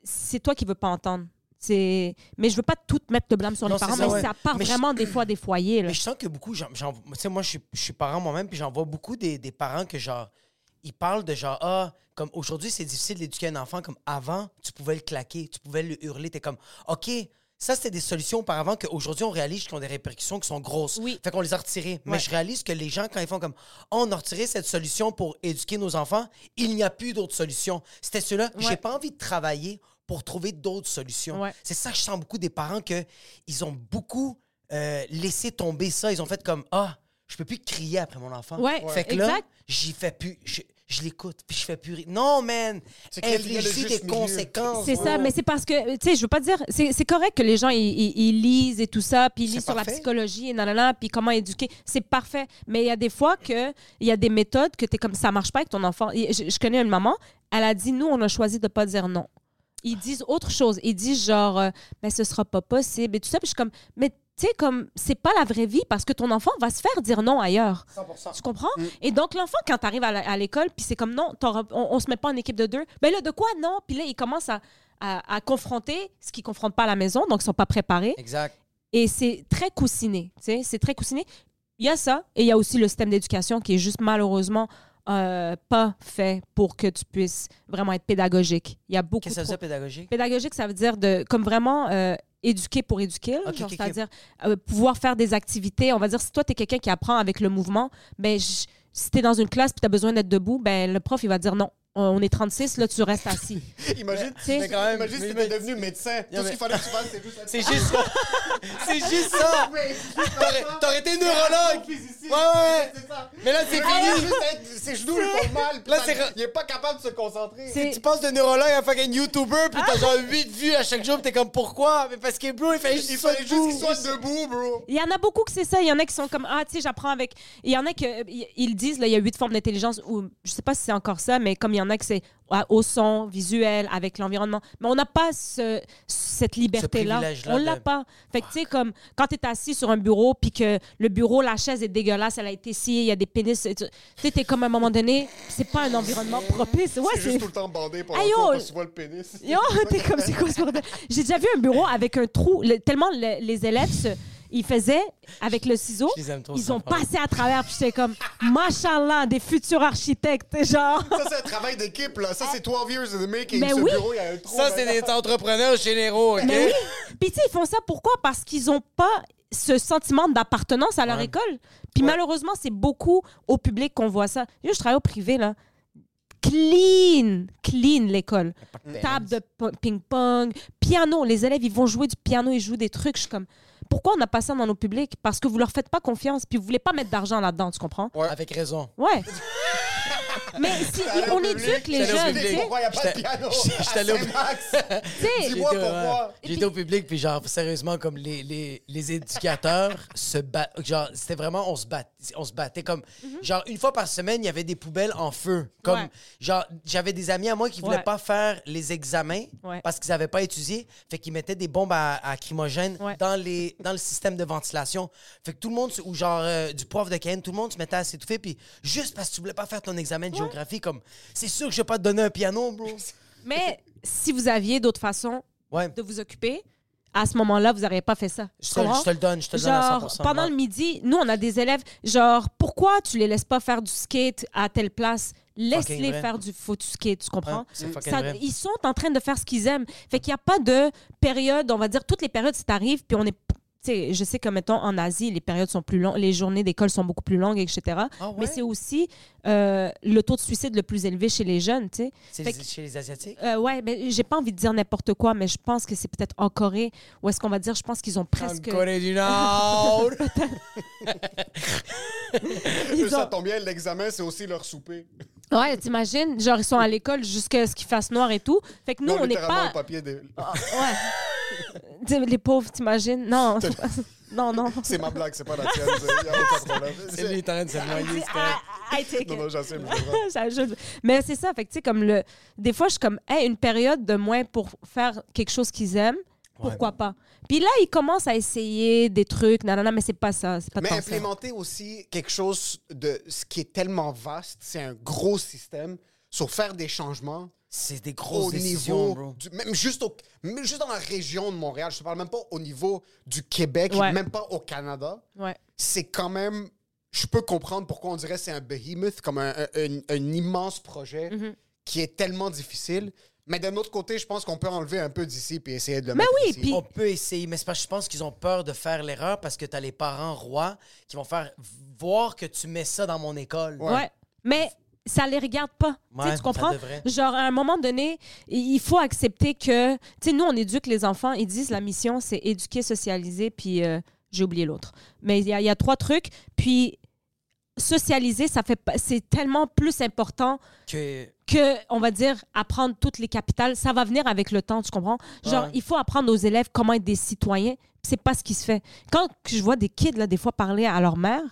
c'est toi qui veux pas entendre. Mais je veux pas tout mettre de blâme sur Non, les parents, ça, mais ouais. ça part Mais je- vraiment des fois des foyers, là. Mais je sens que beaucoup, tu sais, moi, je suis, je suis parent moi-même, puis j'en vois beaucoup des, des parents que, genre, ils parlent de genre, ah, comme aujourd'hui, c'est difficile d'éduquer un enfant, comme avant, tu pouvais le claquer, tu pouvais le hurler, t'es comme, OK, ça, c'était des solutions auparavant qu'aujourd'hui, on réalise qu'ils ont des répercussions qui sont grosses. Oui. Fait qu'on les a retirées. Mais je réalise que les gens, quand ils font comme, oh, on a retiré cette solution pour éduquer nos enfants, il n'y a plus d'autres solutions. C'était cela. Ouais. J'ai pas envie de travailler pour trouver d'autres solutions. Ouais. C'est ça que je sens beaucoup des parents que ils ont beaucoup euh, laissé tomber ça. Ils ont fait comme ah, je peux plus crier après mon enfant. Fait que là, exact. j'y fais plus. Je, l'écoute puis je fais plus rire. Non, man. Juste des milieu. conséquences. C'est ça, mais c'est parce que, tu sais, je veux pas dire, c'est c'est correct que les gens, ils, ils- ils lisent et tout ça, puis ils lisent sur la psychologie et nanana, puis comment éduquer. C'est parfait. Mais il y a des fois que il y a des méthodes que tu es comme ça marche pas avec ton enfant. Je, je connais une maman, elle a dit, nous, on a choisi de pas dire non. Ils disent autre chose. Ils disent genre, euh, mais ce sera pas possible et tout ça. Puis je suis comme, mais tu sais, comme, c'est pas la vraie vie parce que ton enfant va se faire dire non ailleurs. 100%. Tu comprends? Et donc, l'enfant, quand tu arrives à l'école, puis c'est comme non, on, on se met pas en équipe de deux. Ben là, de quoi? Non? Puis là, ils commencent à, à, à confronter ce qu'ils confrontent pas à la maison, donc ils sont pas préparés. Exact. Et c'est très coussiné. Tu sais, c'est très coussiné. Il y a ça, et il y a aussi le système d'éducation qui est juste malheureusement euh, pas fait pour que tu puisses vraiment être pédagogique. Il y a beaucoup Qu'est-ce que ça veut dire pédagogique? Pédagogique, ça veut dire de comme vraiment euh, éduquer pour éduquer, c'est-à-dire euh, pouvoir faire des activités. On va dire si toi tu es quelqu'un qui apprend avec le mouvement, ben je- si tu es dans une classe puis tu as besoin d'être debout, ben le prof il va dire non, on est 36 là tu restes assis. [LAUGHS] Imagine, sais- Mais quand même, imagine si mais- devenu médecin. Tout mais- ce qu'il fallait que tu fasses, c'est juste [LAUGHS] C'est juste ça. c'est juste ça. T'aurais- été neurologue. Ouais, ouais. C'est ça. Mais là, c'est Ah, fini. juste être- Ses genoux, ils font mal. Là, Il est pas capable de se concentrer. C'est- Tu passes de neurologue à fucking YouTuber, puis t'as genre 8 vues à chaque jour, puis t'es comme pourquoi? Mais parce que, bro, il fallait juste Il qu'il soit fallait juste qu'il debout. soit debout, bro. Il y en a beaucoup que c'est ça. Il y en a qui sont comme Ah, tu sais, j'apprends avec. Il y en a qui ils disent, là, il y a huit formes d'intelligence, ou je sais pas si c'est encore ça, mais comme il y en a que c'est au son, visuel, avec l'environnement. Mais on n'a pas ce- cette liberté-là. privilège-là On l'a de- pas. Fait que, tu sais, comme quand tu es assis sur un bureau, puis que le bureau, la chaise est dégueulasse, elle a été sciée, il y a des pénis. Tu tu sais, t'es comme à un moment donné, c'est pas un environnement propice. Ouais, C'est juste tout le temps bandé cours oh. quand tu vois le pénis. Yo, [LAUGHS] t'es comme c'est quoi ce bordel? J'ai déjà vu un bureau avec un trou. le- tellement le- les élèves, se- ils faisaient avec le ciseau. Ils ont passé à travers. Puis j'étais comme, machallah, des futurs architectes, genre. Ça, c'est un travail d'équipe, là. Ça, c'est 12 years in the making. Mais Ce oui. bureau, il y a un trou. Ça, c'est des entrepreneurs généraux, OK? Mais oui. Puis tu sais, ils font ça pourquoi? Parce qu'ils ont pas ce sentiment d'appartenance à leur Ouais. école. Puis Ouais. malheureusement, c'est beaucoup au public qu'on voit ça. Yo, je travaille au privé, là. Clean, clean l'école. Table de po- ping-pong, piano. Les élèves, ils vont jouer du piano, ils jouent des trucs. Je suis comme, pourquoi on n'a pas ça dans nos publics? Parce que vous leur faites pas confiance, puis vous voulez pas mettre d'argent là-dedans, tu comprends? Avec raison. Ouais. [LAUGHS] Mais si, on public, éduque les jeunes, tu sais. Pourquoi il n'y a pas de J'étais- piano? [LAUGHS] à Saint-Max? Sais, Dis-moi pourquoi. J'étais au public, puis genre, sérieusement, comme les, les, les éducateurs se battent. Genre, c'était vraiment, on se, bat, on se battait comme. Genre, une fois par semaine, il y avait des poubelles en feu. Comme, Ouais. genre, j'avais des amis à moi qui voulaient Ouais. pas faire les examens Ouais. parce qu'ils avaient pas étudié. Fait qu'ils mettaient des bombes à, à dans, les, dans le système de ventilation. Fait que tout le monde, ou genre, euh, du prof de Ken, tout le monde se mettait à s'étouffer. Puis juste parce que tu voulais pas faire ton examen de géographie, comme, c'est sûr que je vais pas te donner un piano, bro. [LAUGHS] Mais si vous aviez d'autres façons Ouais. de vous occuper, à ce moment-là, vous n'auriez pas fait ça. Je te, comprends? je te le donne, je te le donne à Genre, 100%. pendant ouais. le midi, nous, on a des élèves, genre, pourquoi tu les laisses pas faire du skate à telle place? Laisse-les faire du faux skate, tu comprends? Ouais, Ça- ils sont en train de faire ce qu'ils aiment. Fait qu'il n'y a pas de période, on va dire, toutes les périodes, ça t'arrive, puis on est. sais, je sais que, mettons, en Asie, les périodes sont plus longues, les journées d'école sont beaucoup plus longues, etc. Ah ouais? Mais c'est aussi euh, le taux de suicide le plus élevé chez les jeunes, tu sais. C'est les- chez les Asiatiques? Euh, ouais, mais j'ai pas envie de dire n'importe quoi, mais je pense que c'est peut-être en Corée, où est-ce qu'on va dire, je pense qu'ils ont presque. En Corée du [LAUGHS] Nord! ils Ça ont- tombe bien, l'examen, c'est aussi leur souper. Ouais, t'imagines? Genre, ils sont à l'école jusqu'à ce qu'il fasse noir et tout. Fait que nous, Non, on n'est pas. le papier de- Ah, ouais. Les pauvres, t'imagines? Non. [LAUGHS] c'est pas- Non, non. C'est ma blague, c'est pas la tienne. Il n'y a aucun problème. C'est lui, de se noyer, correct. I take Non, non, j'assume. [LAUGHS] Mais c'est ça, fait que tu sais, comme le. Des fois, je suis comme, hey, une période de moins pour faire quelque chose qu'ils aiment, pourquoi pas? Puis là, ils commencent à essayer des trucs, non, non, non, mais c'est pas ça. Pas Mais ça. implémenter aussi quelque chose de ce qui est tellement vaste, c'est un gros système sur faire des changements C'est des au grosses décisions, niveau, bro. du- même juste, au- même juste dans la région de Montréal, je te parle même pas au niveau du Québec, Ouais. même pas au Canada, Ouais. c'est quand même, je peux comprendre pourquoi on dirait que c'est un behemoth, comme un, un- un- un immense projet Mhm. qui est tellement difficile. Mais d'un autre côté, je pense qu'on peut enlever un peu d'ici et essayer de le Mais mettre oui, ici. puis- On peut essayer, mais c'est parce que je pense qu'ils ont peur de faire l'erreur parce que tu as les parents rois qui vont faire voir que tu mets ça dans mon école. Ouais. Mais ça les regarde pas. Tu Ouais, comprends? Genre, à un moment donné, il faut accepter que. Tu sais, nous, on éduque les enfants. Ils disent la mission, c'est éduquer, socialiser, puis euh, j'ai oublié l'autre. Mais il y, a- il y a trois trucs. Puis socialiser, ça fait c'est tellement plus important Que que, on va dire, apprendre toutes les capitales. Ça va venir avec le temps, tu comprends? Genre, Ouais. il faut apprendre aux élèves comment être des citoyens. C'est pas ce qui se fait. Quand je vois des kids, là, des fois, parler à leur mère,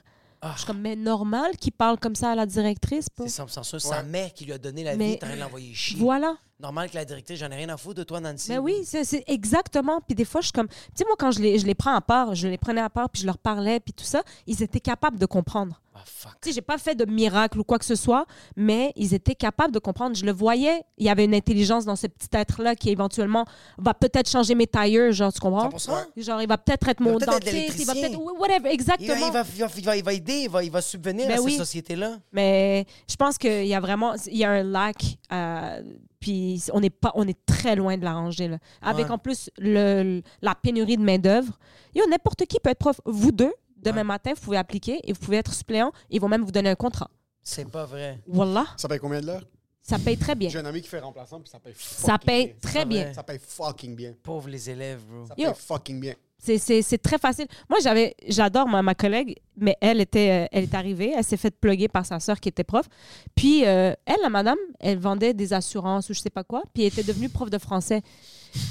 Ah. je suis comme, mais normal qu'ils parlent comme ça à la directrice. pas? c'est 100% sûr. Sa Ouais. mère qui lui a donné la Mais- vie, t'as rien de l'envoyer chier. Voilà. Normal que la directrice, j'en ai rien à foutre de toi, Nancy. Mais oui, c'est c'est exactement. Puis des fois, je suis comme. Tu sais, moi, quand je les, je les prends à part, je les prenais à part, puis je leur parlais, puis tout ça, ils étaient capables de comprendre. Fuck. Tu sais, j'ai pas fait de miracle ou quoi que ce soit, mais ils étaient capables de comprendre. Je le voyais, il y avait une intelligence dans ce petit être-là qui éventuellement va peut-être changer mes tailleurs, genre, tu comprends? 100%. Genre, il va peut-être être mon dentiste, il va peut-être. Whatever, exactement. il, va, il, va, il va- il va aider, il va, il va subvenir Ben à oui. cette société-là. Mais je pense qu'il y a vraiment il y a un lac. euh, puis on est pas on est très loin de l'arranger là. Avec Ouais. en plus le, la pénurie de main d'œuvre. Yo, n'importe qui peut être prof. Vous deux demain Ouais. matin vous pouvez appliquer et vous pouvez être suppléant. Ils vont même vous donner un contrat. C'est pas vrai. Voilà, Ça paye combien de l'heure? ça paye très bien. J'ai un ami qui fait remplaçant, puis ça paye Ça fucking paye bien. très bien. Ça paye fucking bien. Pauvres les élèves, bro. Ça Yo. paye fucking bien. C'est- C'est c'est très facile. Moi, j'avais, j'adore ma, ma collègue, mais elle était, euh, elle est arrivée, elle s'est faite plugger par sa sœur qui était prof. Puis euh, elle, la madame, elle vendait des assurances ou je sais pas quoi, puis elle était devenue prof de français.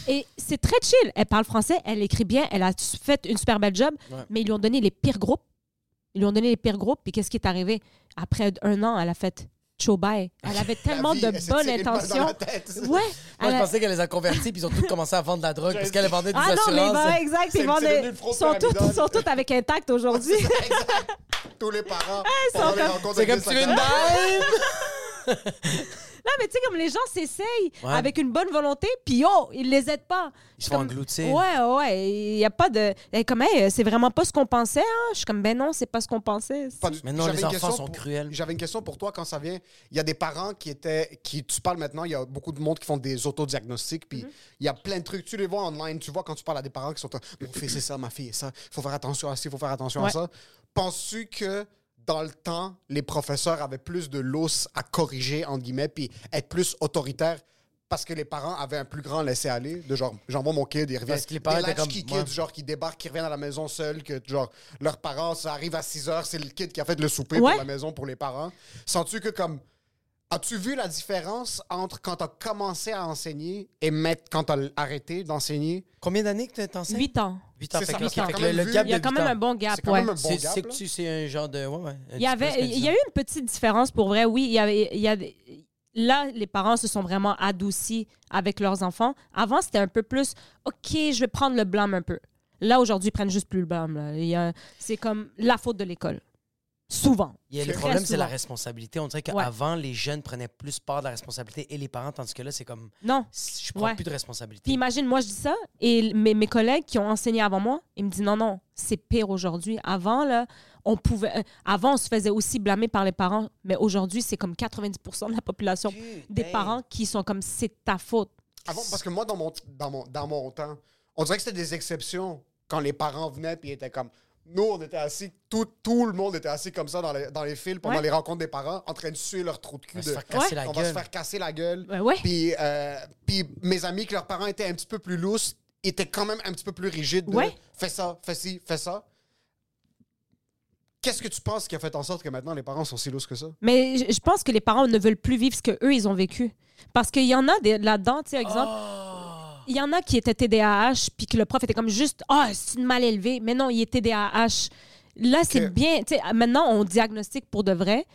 Et c'est très chill. Elle parle français, elle écrit bien, elle a fait une super belle job, Ouais. mais ils lui ont donné les pires groupes. Ils lui ont donné les pires groupes, puis qu'est-ce qui est arrivé? Après un an, elle a fait bye. Elle avait [LAUGHS] tellement vie, de bonnes intentions. Ouais. Moi, elle je a- pensais qu'elle les a convertis puis ils ont tous commencé à vendre de la drogue parce qu'elle vendait des Ah non, mais assurances. bah, exact. Ils vendent sont tous, pyramidale. sont tous avec intact aujourd'hui. [LAUGHS] Exact. Tous les parents. comme- rencontres C'est avec comme les tu une sacrés. [LAUGHS] Non, mais tu sais, comme les gens s'essayent Ouais. avec une bonne volonté, puis oh, ils les aident pas. Ils se font comme, engloutir. Ouais, ouais. Il n'y a pas de. Eh, Comme, hey, c'est vraiment pas ce qu'on pensait. Hein? Je suis comme, ben non, c'est pas ce qu'on pensait. Pas du- Mais non, les une enfants question sont pour- cruels. J'avais une question pour toi quand ça vient. Il y a des parents qui étaient. qui Tu parles maintenant, il y a beaucoup de monde qui font des autodiagnostics, puis il y a plein de trucs. Tu les vois online, tu vois quand tu parles à des parents qui sont. Mon fils, c'est ça, ma fille, c'est ça. Il faut faire attention à ça, il faut faire attention à ça. Penses-tu que dans le temps, les professeurs avaient plus de l'os à corriger, entre guillemets, puis être plus autoritaires? Parce que les parents avaient un plus grand laisser-aller, de genre, j'envoie mon kid, il revient. Parce que les parents des étaient comme- ouais. kids, genre, qui débarquent, qui reviennent à la maison seuls, que, genre, leurs parents, ça arrive à 6 heures, c'est le kid qui a fait le souper Ouais. pour la maison pour les parents. Sens-tu que, comme, as-tu vu la différence entre quand t'as commencé à enseigner et mettre, quand t'as arrêté d'enseigner? Combien d'années que tu t'enseignes? 8 ans. 8 ans. C'est Fait ça, que, parce qu'il y a fait quand que le, même le vu- gap Il y a quand 8 même un bon gap, C'est quand ouais. même un bon C'est c'est que c'est un genre de. Ouais, ouais. Il y, avait, il y a eu une petite différence pour vrai. Oui, il y avait, il y avait, là, les parents se sont vraiment adoucis avec leurs enfants. Avant, c'était un peu plus, OK, je vais prendre le blâme un peu. Là, aujourd'hui, ils prennent juste plus le blâme. C'est comme la faute de l'école. Souvent. Il y a le problème, c'est la responsabilité. On dirait Ouais. qu'avant, les jeunes prenaient plus part de la responsabilité et les parents, tandis que là, c'est comme. Non. Je prends Ouais. plus de responsabilité. Puis imagine, moi, je dis ça, et mes, mes collègues qui ont enseigné avant moi, ils me disent non, non, c'est pire aujourd'hui. Avant, là, on pouvait. euh, avant, on se faisait aussi blâmer par les parents, mais aujourd'hui, c'est comme 90% de la population des parents qui sont comme c'est ta faute. Avant, parce que moi, dans mon, dans mon, dans mon temps, on dirait que c'était des exceptions quand les parents venaient puis étaient comme. Nous, on était assis, tout, tout le monde était assis comme ça dans les, dans les fils pendant Ouais. les rencontres des parents, en train de suer leur trou de On cul. va se De, faire casser Ouais. la on va se gueule. faire casser la gueule. Ouais, ouais. Puis, euh, puis mes amis, que leurs parents étaient un petit peu plus lousses, étaient quand même un petit peu plus rigides. de. Fais ça, fais ci, fais ça. Qu'est-ce que tu penses qui a fait en sorte que maintenant les parents sont si lousses que ça? Mais je pense que les parents ne veulent plus vivre ce que eux ils ont vécu. Parce qu'il y en a des- là-dedans, tu sais, exemple, Ah. Il y en a qui étaient TDAH, puis que le prof était comme juste, ah, c'est une mal élevée. Mais non, il est TDAH. Là, c'est bien. Maintenant, on diagnostique pour de vrai.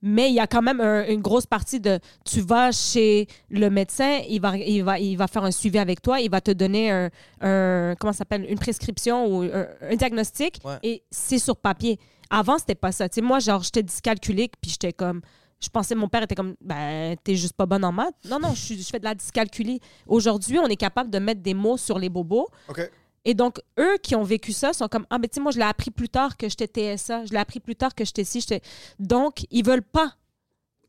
Mais il y a quand même un- une grosse partie de tu vas chez le médecin, il va, il va, il va faire un suivi avec toi, il va te donner un, un- comment s'appelle une prescription ou un, un diagnostic Ouais. et c'est sur papier. Avant c'était pas ça. Tu sais, moi genre j'étais dyscalculique puis j'étais comme je pensais mon père était comme ben t'es juste pas bonne en maths. Non non je, je fais de la dyscalculie. Aujourd'hui on est capable de mettre des mots sur les bobos OK? et donc, eux qui ont vécu ça sont comme Ah, mais tu sais, moi, je l'ai appris plus tard que j'étais TSA. Je l'ai appris plus tard que j'étais ci. j'étais- Donc, ils veulent pas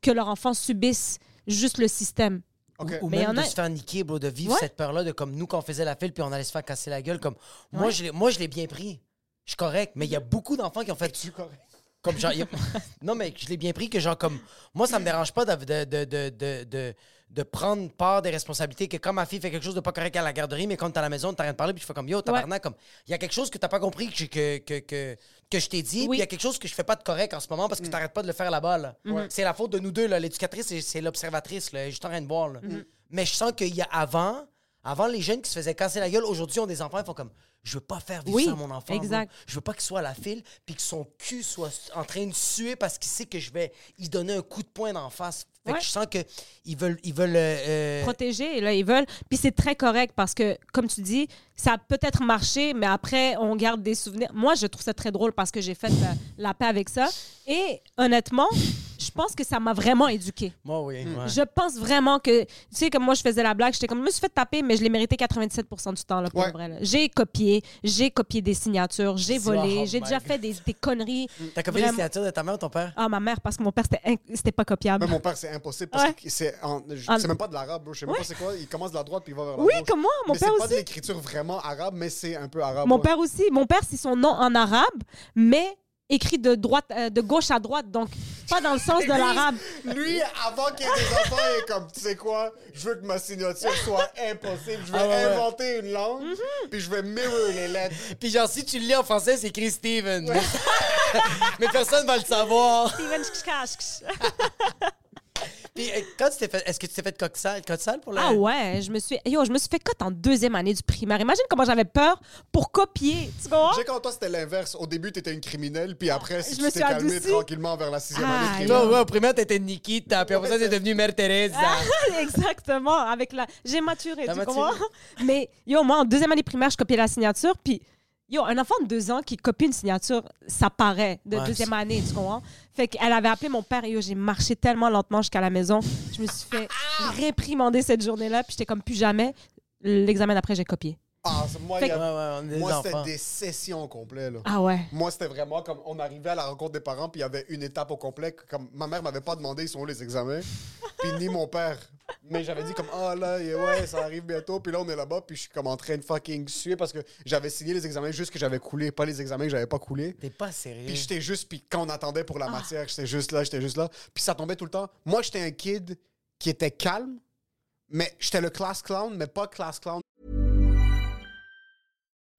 que leur enfant subisse juste le système. OK. Ou Mais y même en de a- se faire niquer, bro, de vivre Ouais. cette peur-là de comme nous, quand on faisait la file, puis on allait se faire casser la gueule. Comme moi, je l'ai- moi, je l'ai bien pris. Je suis correct, mais il y a beaucoup d'enfants qui ont fait. Tu correct? Comme genre, [LAUGHS] non, mais je l'ai bien pris que genre comme. Moi, ça me dérange pas de, de, de, de, de, prendre part des responsabilités. Que quand ma fille fait quelque chose de pas correct à la garderie, mais quand t'es à la maison, t'as rien de parler, puis je fais comme yo, tabarnak, comme. Il y a quelque chose que t'as pas compris que, que, que, que, que je t'ai dit, puis Oui. il y a quelque chose que je fais pas de correct en ce moment parce que t'arrêtes pas de le faire là-bas. Là. C'est la faute de nous deux, là. L'éducatrice, c'est- l'observatrice, là. Est juste en train de voir, là. Mais je sens qu'il y a avant. Avant, les jeunes qui se faisaient casser la gueule, aujourd'hui, ont des enfants, ils font comme je veux pas faire vivre Oui, ça à mon enfant. exact. Je veux pas qu'il soit à la file puis que son cul soit en train de suer parce qu'il sait que je vais y donner un coup de poing d'en face. Fait Ouais. que je sens que ils veulent ils veulent euh, euh, protéger et là ils veulent puis c'est très correct parce que comme tu dis ça a peut-être marché mais après on garde des souvenirs moi je trouve ça très drôle parce que j'ai fait la, la paix avec ça et honnêtement je pense que ça m'a vraiment éduqué Moi oui. ouais. je pense vraiment que tu sais comme moi je faisais la blague j'étais comme je me suis fait taper mais je l'ai mérité 97% du temps là pour Ouais. vrai là. j'ai copié j'ai copié des signatures j'ai volé j'ai déjà God. fait des, des conneries T'as copié les Vraiment. signatures de ta mère ou ton père? Ah ma mère parce que mon père c'était in- c'était pas copiable Même mon père, c'est impossible parce Ouais. que c'est en- je- En- c'est même pas de l'arabe, bro. Je sais même Ouais. pas c'est quoi. Il commence de la droite puis il va vers la oui gauche. comme moi mon mais père c'est pas de aussi l'écriture vraiment arabe, mais c'est un peu arabe. Mon ouais. père aussi. Mon père, c'est son nom en arabe, mais écrit de droite, euh, de gauche à droite, donc pas dans le sens de l'arabe. Lui, avant qu'il y ait des enfants, il est comme, tu sais quoi, je veux que ma signature soit impossible. Je vais Ah ouais, ouais. inventer une langue, Mhm. puis je vais mirror les lettres. Puis genre si tu le lis en français, c'est écrit Steven. [LAUGHS] Mais personne va le savoir. Steven. [LAUGHS] Puis euh, quand tu t'es fait est-ce que tu t'es fait coque sale, coque sale pour le Ah ouais, je me suis, yo, je me suis fait cote en deuxième année du primaire. Imagine comment j'avais peur pour copier. Tu comprends? Sais, quand toi, c'était l'inverse. Au début, t'étais une criminelle, puis après, si Je tu me t'es suis calmé adoucie. tranquillement vers la sixième Ah, année Toi, criminelle. ouais, au primaire, t'étais Nikita, puis après ça, t'es devenue Mère Thérèse. [LAUGHS] Exactement. Avec la, j'ai maturé, T'as tu maturé. comprends? Mais yo, moi en deuxième année primaire, je copiais la signature, puis yo, un enfant de deux ans qui copie une signature, ça paraît de Ouais, deuxième année, tu comprends? Fait qu'elle avait appelé mon père et yo, j'ai marché tellement lentement jusqu'à la maison, je me suis fait réprimander cette journée-là, puis j'étais comme plus jamais. L'examen d'après, j'ai copié. Ah, c'est- moi, Ouais, ouais, moi c'était des sessions complètes. Là. Ah ouais. Moi, c'était vraiment comme on arrivait à la rencontre des parents, puis il y avait une étape au complet. Comme ma mère m'avait pas demandé ils sont où les examens, puis ni mon père. Mais j'avais dit comme ah là, et ouais, ça arrive bientôt. Puis là, on est là-bas, puis je suis comme en train de fucking suer parce que j'avais signé les examens juste que j'avais coulé, pas les examens que j'avais pas coulé. T'es pas sérieux. Puis j'étais juste, puis quand on attendait pour la matière, j'étais juste là, j'étais juste là. Puis ça tombait tout le temps. Moi, j'étais un kid qui était calme, mais j'étais le class clown, mais pas class clown.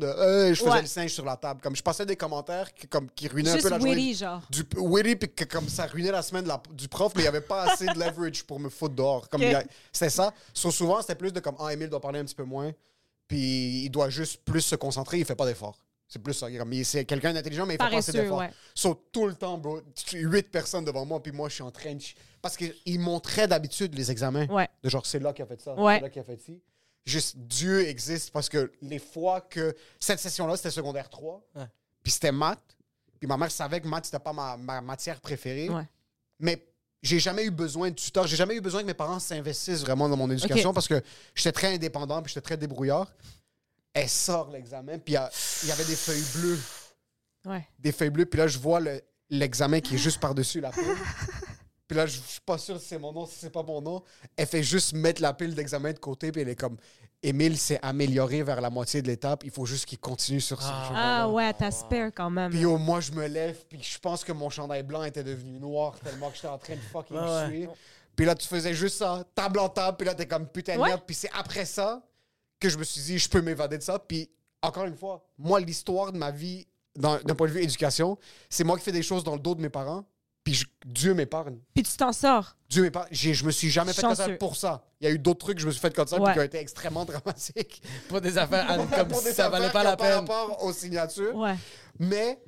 De, je faisais Ouais. le singe sur la table. Comme je passais des commentaires qui, comme, qui ruinaient un peu la journée. genre. Du puis que comme ça ruinait la semaine de la- du prof, mais il n'y avait pas assez de leverage pour me foutre dehors. Comme Ok. il y a- C'était ça. So, souvent, c'était plus de comme Ah, Emile doit parler un petit peu moins, puis il doit juste plus se concentrer, il fait pas d'efforts. C'est plus ça. C'est quelqu'un d'intelligent, mais il fait pas assez Paresseux, d'efforts. ouais. So, tout le temps, bro, huit personnes devant moi, puis moi, je suis en train de. Parce qu'ils montraient d'habitude les examens. Ouais. De genre, c'est là qui a fait ça, c'est là qui a fait ci. Juste, Dieu existe parce que les fois que. Cette session-là, c'était secondaire 3, Ouais. puis c'était maths, puis ma mère savait que maths, c'était pas ma, ma matière préférée. Ouais. Mais j'ai jamais eu besoin de tuteur. J'ai jamais eu besoin que mes parents s'investissent vraiment dans mon éducation parce que j'étais très indépendant puis j'étais très débrouillard. Elle sort l'examen, puis il y avait des feuilles bleues. Ouais. Des feuilles bleues, puis là, je vois le- l'examen qui est juste par-dessus la pile. [LAUGHS] Puis là, je suis pas sûr si c'est mon nom, si c'est pas mon nom. Elle fait juste mettre la pile d'examen de côté, puis elle est comme Émile s'est amélioré vers la moitié de l'étape, il faut juste qu'il continue sur ce chemin Ah ouais, t'as spare quand même. puis yo, moi, je me lève, puis je pense que mon chandail blanc était devenu noir tellement que j'étais en train de fucking Ouais, ouais. suer. Puis là, tu faisais juste ça, table en table, puis là, t'es comme putain de Ouais. merde. Puis c'est après ça que je me suis dit, je peux m'évader de ça. Puis encore une fois, moi, l'histoire de ma vie, dans- d'un point de vue éducation, c'est moi qui fais des choses dans le dos de mes parents, puis je- Dieu m'épargne. Puis tu t'en sors. Dieu m'épargne. J'ai- Je me suis jamais fait comme ça Chanceux. pour ça. Il y a eu d'autres trucs que je me suis fait comme ça, puis Ouais. qui ont été extrêmement dramatiques. [LAUGHS] Pas des affaires à- comme Pour si des ça valait pas la peine. Par rapport aux signatures. Ouais. Mais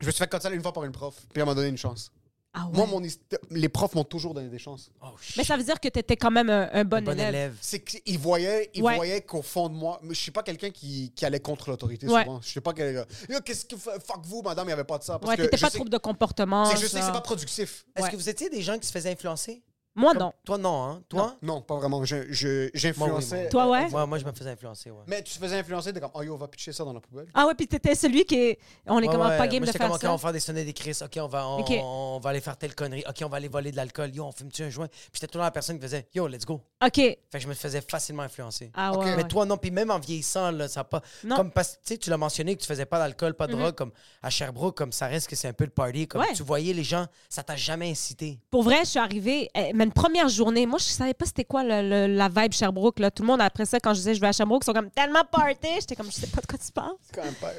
je me suis fait comme ça une fois par une prof, puis elle m'a donné une chance. Ah ouais. Moi, mon hist- les profs m'ont toujours donné des chances. Oh. Mais ça veut dire que tu étais quand même un, un bon, Un bon élève. élève. C'est qu'ils voyaient, ils Ouais. voyaient qu'au fond de moi, je suis pas quelqu'un qui, qui allait contre l'autorité Ouais. souvent. Je suis pas quelqu'un. Yo, Qu'est-ce que fuck vous, madame, il y avait pas de ça. Parce Ouais, que t'étais je pas sais trouble de comportement. C'est je sais que c'est genre. pas productif. Est-ce Ouais. que vous étiez des gens qui se faisaient influencer? Moi, Comme- non. Toi, non, hein? Toi? Non, pas vraiment. Je- je- J'influençais. Moi, Toi, ouais? Moi, moi, je me faisais influencer, ouais. Mais tu te faisais influencer, t'es comme, oh yo, on va pitcher ça dans la poubelle. Ah ouais, puis t'étais celui qui est... On est Ouais, comment ouais. pas game Moi, de j'étais faire comme, OK, ça. on va faire des sonnets des crises. OK, on va, on, OK. on va aller faire telle connerie. OK, on va aller voler de l'alcool. Yo, on fume-tu un joint? Puis j'étais toujours la personne qui faisait, yo, let's go. OK. Fait que je me faisais facilement influencer. Ah Ok. ouais, Mais toi, non. Puis même en vieillissant, là, ça a pas. Non. Comme parce tu sais, tu l'as mentionné que tu faisais pas d'alcool, pas de Mhm. drogue, comme à Sherbrooke, comme ça reste que c'est un peu le party. Comme Ouais. tu voyais les gens, ça t'a jamais incité. Pour vrai, je suis arrivée, eh, mais une première journée, moi, je savais pas c'était quoi le- le- la vibe Sherbrooke. Là. Tout le monde, après ça, quand je disais je vais à Sherbrooke, ils sont comme tellement party. J'étais comme, je sais pas de quoi tu parles.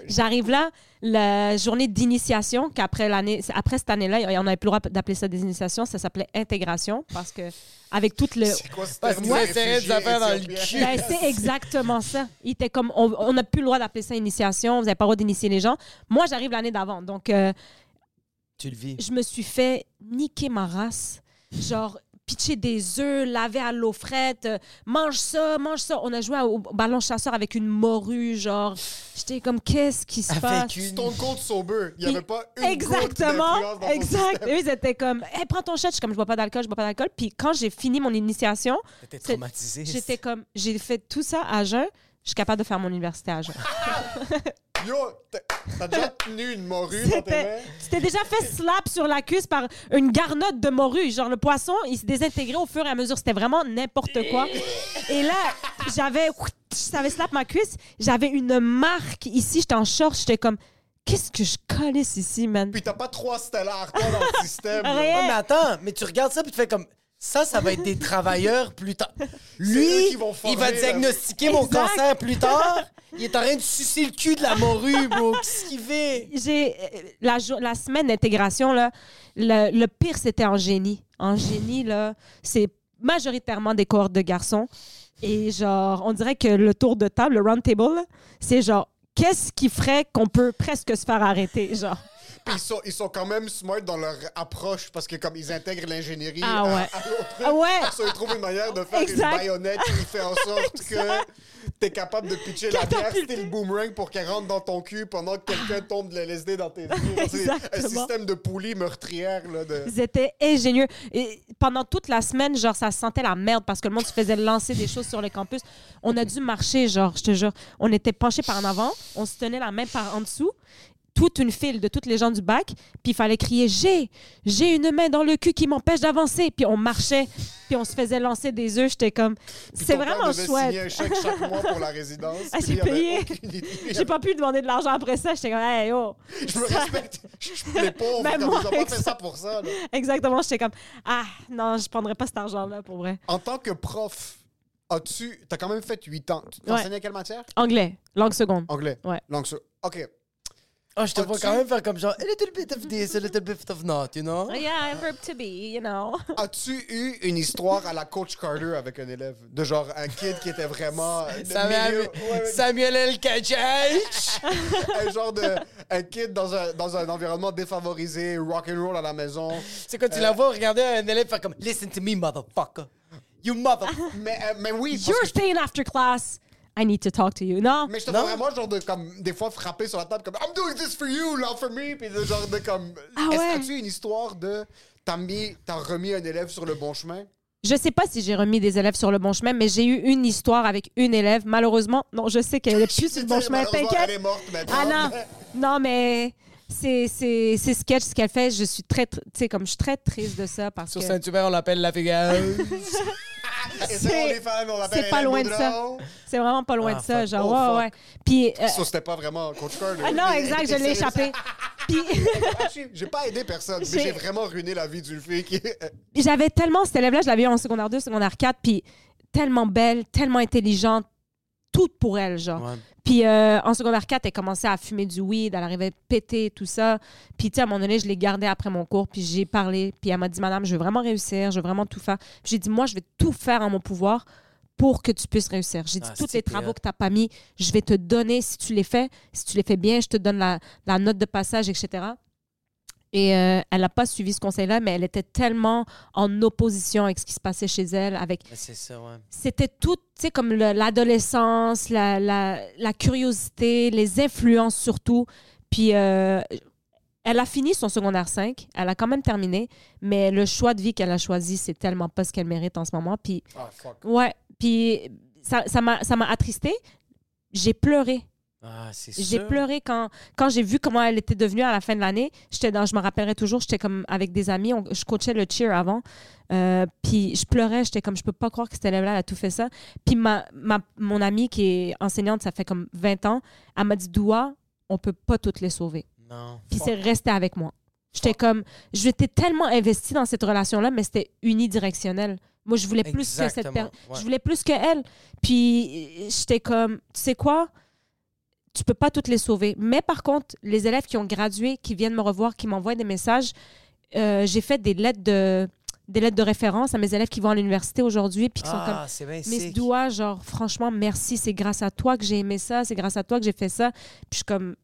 J'arrive là, la journée d'initiation, qu'après l'année, après cette année-là, on n'avait plus le droit d'appeler ça des initiations, ça s'appelait intégration, parce que avec tout le. C'est quoi Parce de dans le cul. Ben, c'est exactement ça. Il était comme, on on n'a plus le droit d'appeler ça initiation, vous n'avez pas le droit d'initier les gens. Moi, j'arrive l'année d'avant, donc euh, Tu le vis. je me suis fait niquer ma race. Genre, pitcher des œufs, laver à l'eau frette, euh, mange ça, mange ça. On a joué au ballon chasseur avec une morue, genre. J'étais comme, qu'est-ce qui se passe? Une. Stone Cold sober. Il n'y avait pas une Exactement, dans exact. système. Eux, ils étaient comme, hey, prends ton shot. Je suis comme, je bois pas d'alcool, je bois pas d'alcool. Puis quand j'ai fini mon initiation, T'étais c'est- traumatisé. j'étais comme, j'ai fait tout ça à jeun. Je suis capable de faire mon université à jeun. [LAUGHS] Yo, t'as- déjà [LAUGHS] tenu une morue dans tes C'était- mains? Tu t'es déjà fait slap sur la cuisse par une garnotte de morue. Genre, le poisson, il se désintégrait au fur et à mesure. C'était vraiment n'importe quoi. Et là, j'avais... Ça avait slap ma cuisse. J'avais une marque ici. J'étais en short. J'étais comme... Qu'est-ce que je calisse ici, man? Puis t'as pas trois stellars, toi, dans le [LAUGHS] système. là. Rien. Ouais, mais attends, mais tu regardes ça puis tu fais comme ça, ça va être des travailleurs plus tard. Lui, il va diagnostiquer mon Exact. cancer plus tard. Il est en train de sucer le cul de la morue, bro. Qu'est-ce qu'il fait? J'ai... euh, La, semaine d'intégration, là, le, le pire, c'était en génie. En génie, là, c'est majoritairement des cohortes de garçons. Et genre, on dirait que le tour de table, le round table, c'est genre, qu'est-ce qui ferait qu'on peut presque se faire arrêter, genre? Puis ils sont, ils sont quand même smart dans leur approche parce que comme ils intègrent l'ingénierie Ah à- ouais. à l'autre truc, Ah ouais. so, ils trouvent une manière de faire Exact. une baïonnette qui fait en sorte [LAUGHS] que t'es capable de pitcher la bière, c'était le boomerang pour qu'elle rentre dans ton cul pendant que quelqu'un tombe de l'LSD dans tes yeux. Un système de poulie meurtrière. Là, de... Ils étaient ingénieux. Et pendant toute la semaine, genre, ça sentait la merde parce que le monde se faisait lancer des choses sur le campus. On a dû marcher, genre, je te jure. On était penchés par en avant, on se tenait la main par en dessous, toute une file de toutes les gens du bac, puis il fallait crier J'ai, j'ai une main dans le cul qui m'empêche d'avancer. Puis on marchait, puis on se faisait lancer des œufs. J'étais comme, c'est père vraiment devait signer un chouette. chèque chaque mois pour la résidence. [LAUGHS] Ah, j'ai payé. aucune. [LAUGHS] J'ai pas pu demander de l'argent après ça. J'étais comme, hey, oh. [LAUGHS] Je me respecte. Je suis les pauvres. Même moi, pas fait ça. pour ça. là. Exactement. J'étais comme, ah, non, je prendrais pas cet argent-là pour vrai. En tant que prof, as-tu. T'as quand même fait 8 ans. Tu Ouais. enseignes à quelle matière? Anglais, langue seconde. Anglais. Ouais. Langue sur. OK. Oh, je te vois As-tu- quand même faire comme genre a little bit of this, a little bit of not, you know? [LAUGHS] Yeah, verb to be, you know. [LAUGHS] As-tu eu une histoire à la Coach Carter avec un élève? De genre un kid qui était vraiment. euh, Samuel, milieu- ouais, ouais, Samuel El Kajach! [LAUGHS] un genre de. Un kid dans un, dans un environnement défavorisé, rock'n'roll à la maison. C'est quoi, tu la vois regarder un élève faire comme Listen to me, motherfucker. You mother. Mais, euh, mais oui, You're staying after class. I need to talk to you. Non. mais je te vois vraiment genre de comme des fois frapper sur la table comme I'm doing this for you, not for me, puis de genre de comme. Ah Est-ce ouais. que tu une histoire de t'as mis t'as remis un élève sur le bon chemin? Je sais pas si j'ai remis des élèves sur le bon chemin, mais j'ai eu une histoire avec une élève. Malheureusement, non, je sais qu'elle [LAUGHS] est plus sur le bon chemin. Malheureusement, Elle T'inquiète. est morte maintenant. Ah non, [LAUGHS] non, mais c'est sketch ce qu'elle fait. Je suis très, tr- tu sais, comme je suis très triste de ça parce Sur que Saint-Hubert, on l'appelle la figure. [LAUGHS] C'est- pas loin de ça. C'est vraiment pas loin Ah, de ça. fuck. Genre, Oh, ouais, fuck. ouais. Puis euh, Ça, c'était pas vraiment Coach Carter. ah non, exact, je l'ai échappé. [LAUGHS] Puis J'ai pas aidé personne, mais J'ai- vraiment ruiné la vie d'une fille qui. j'avais tellement cet élève-là, je l'avais en secondaire 2, secondaire 4, puis tellement belle, tellement intelligente, tout pour elle, genre. Ouais. Puis euh, en secondaire 4, elle commençait à fumer du weed, elle arrivait à péter, tout ça. Puis tu sais, à un moment donné, je l'ai gardée après mon cours, puis j'ai parlé, puis elle m'a dit, Madame, je veux vraiment réussir, je veux vraiment tout faire. Puis j'ai dit, moi, je vais tout faire en mon pouvoir pour que tu puisses réussir. J'ai dit, Ah, tous les travaux que tu n'as pas mis, je vais te donner si tu les fais. Si tu les fais bien, je te donne la, la note de passage, etc. Et euh, elle n'a pas suivi ce conseil-là, mais elle était tellement en opposition avec ce qui se passait chez elle. Avec... Mais C'est ça, ouais. C'était tout, tu sais, comme le- l'adolescence, la, la, la curiosité, les influences surtout. Puis euh, elle a fini son secondaire 5, elle a quand même terminé, mais le choix de vie qu'elle a choisi, c'est tellement pas ce qu'elle mérite en ce moment. Puis Ah, fuck. Ouais, puis ça m'a ça m'a attristée. J'ai pleuré. Ah, J'ai pleuré quand, quand j'ai vu comment elle était devenue à la fin de l'année. J'étais dans, je me rappellerai toujours, j'étais comme avec des amis, on- je coachais le cheer avant. Euh, puis je pleurais, j'étais comme, je peux pas croire que cette élève-là elle a tout fait ça. Puis ma, ma, mon amie qui est enseignante, ça fait comme 20 ans, elle m'a dit, Doua, on peut pas toutes les sauver. Non. Puis c'est resté avec moi. J'étais comme, j'étais tellement investie dans cette relation-là, mais c'était unidirectionnel. Moi, je voulais plus que cette personne. ouais. Je voulais plus que elle. Puis j'étais comme, tu sais quoi? Tu peux pas toutes les sauver. Mais par contre, les élèves qui ont gradué, qui viennent me revoir, qui m'envoient des messages, euh, j'ai fait des lettres de des lettres de référence à mes élèves qui vont à l'université aujourd'hui puis qui sont comme Ah, c'est Miss sick. Doua, genre, franchement, merci. C'est grâce à toi que j'ai aimé ça. C'est grâce à toi que j'ai fait ça. Puis je suis comme.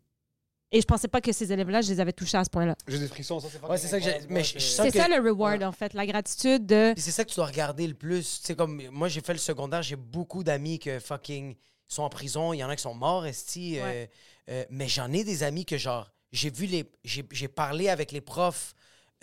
Et je pensais pas que ces élèves-là, je les avais touchés à ce point-là. J'ai des frissons, ça c'est Ouais, c'est ça que j'ai- mais je- je sens C'est que- ça le reward, en fait. La gratitude de. C'est ça que tu dois regarder le plus. Tu sais, comme moi, j'ai fait le secondaire, j'ai beaucoup d'amis que fucking sont en prison. Il y en a qui sont morts, esti. euh, Ouais. euh, mais j'en ai des amis que, genre, j'ai vu les. J'ai parlé avec les profs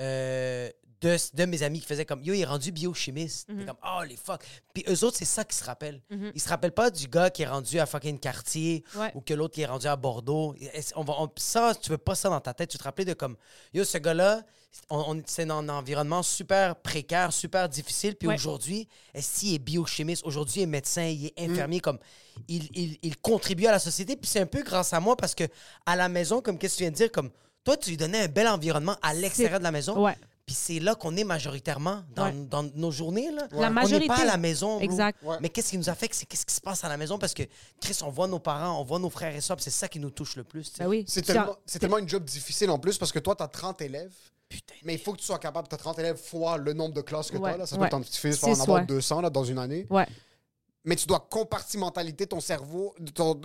euh, de, de mes amis qui faisaient comme Yo, il est rendu biochimiste. T'es comme Oh, les fuck. Puis eux autres, c'est ça qu'ils se rappellent. Mhm. Ils se rappellent pas du gars qui est rendu à fucking quartier Ouais. ou que l'autre qui est rendu à Bordeaux. On va, on- ça, tu veux pas ça dans ta tête. Tu te rappelles de comme Yo, ce gars-là, on, on- c'est dans un environnement super précaire, super difficile. Puis Ouais. aujourd'hui, est-ce qu'il est biochimiste? Aujourd'hui, il est médecin, il est Mm. infirmier. Comme, il, il- il contribue à la société. Puis c'est un peu grâce à moi parce que à la maison, comme qu'est-ce que tu viens de dire, comme toi, tu lui donnais un bel environnement à l'extérieur de la maison. Ouais. Puis c'est là qu'on est majoritairement dans, Ouais. dans nos journées. Là. La On n'est majorité. pas à la maison. Exact. Ouais. Mais qu'est-ce qui nous affecte, c'est qu'est-ce qui se passe à la maison parce que, Chris, on voit nos parents, on voit nos frères et sœurs, puis c'est ça qui nous touche le plus. Ben oui. C'est tellement, une job difficile en plus parce que toi, tu as 30 élèves. Putain. Mais il faut que tu sois capable, tu as 30 élèves fois le nombre de classes que Ouais, tu as. Là. Ça t'en- tu finis par en avoir ouais. 200 là, dans une année. Ouais. Mais tu dois compartimentaliser ton cerveau, ton,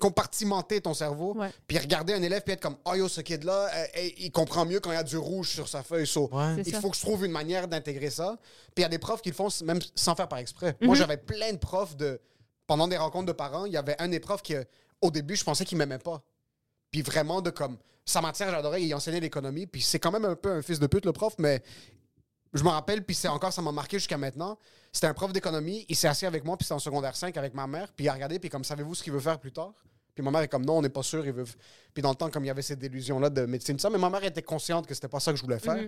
compartimenter ton cerveau, Ouais. puis regarder un élève puis être comme, oh yo, ce kid-là, euh, il comprend mieux quand il y a du rouge sur sa feuille. So, Ouais. Il ça. faut que je trouve une manière d'intégrer ça. Puis il y a des profs qui le font même sans faire par exprès. Mhm. Moi, j'avais plein de profs de. Pendant des rencontres de parents, il y avait un des profs qui, euh, au début, je pensais qu'il m'aimait pas. Puis vraiment, de comme. Sa matière, j'adorais, il enseignait l'économie. Puis c'est quand même un peu un fils de pute, le prof, mais je me rappelle, puis c'est encore, ça m'a marqué jusqu'à maintenant. C'était un prof d'économie, il s'est assis avec moi, puis c'était en secondaire 5 avec ma mère, puis il a regardé, puis comme, savez-vous ce qu'il veut faire plus tard? Puis ma mère est comme, non, on n'est pas sûr, il veut. Puis dans le temps, comme il y avait cette illusion-là de médecine, tout ça, mais ma mère était consciente que c'était pas ça que je voulais faire.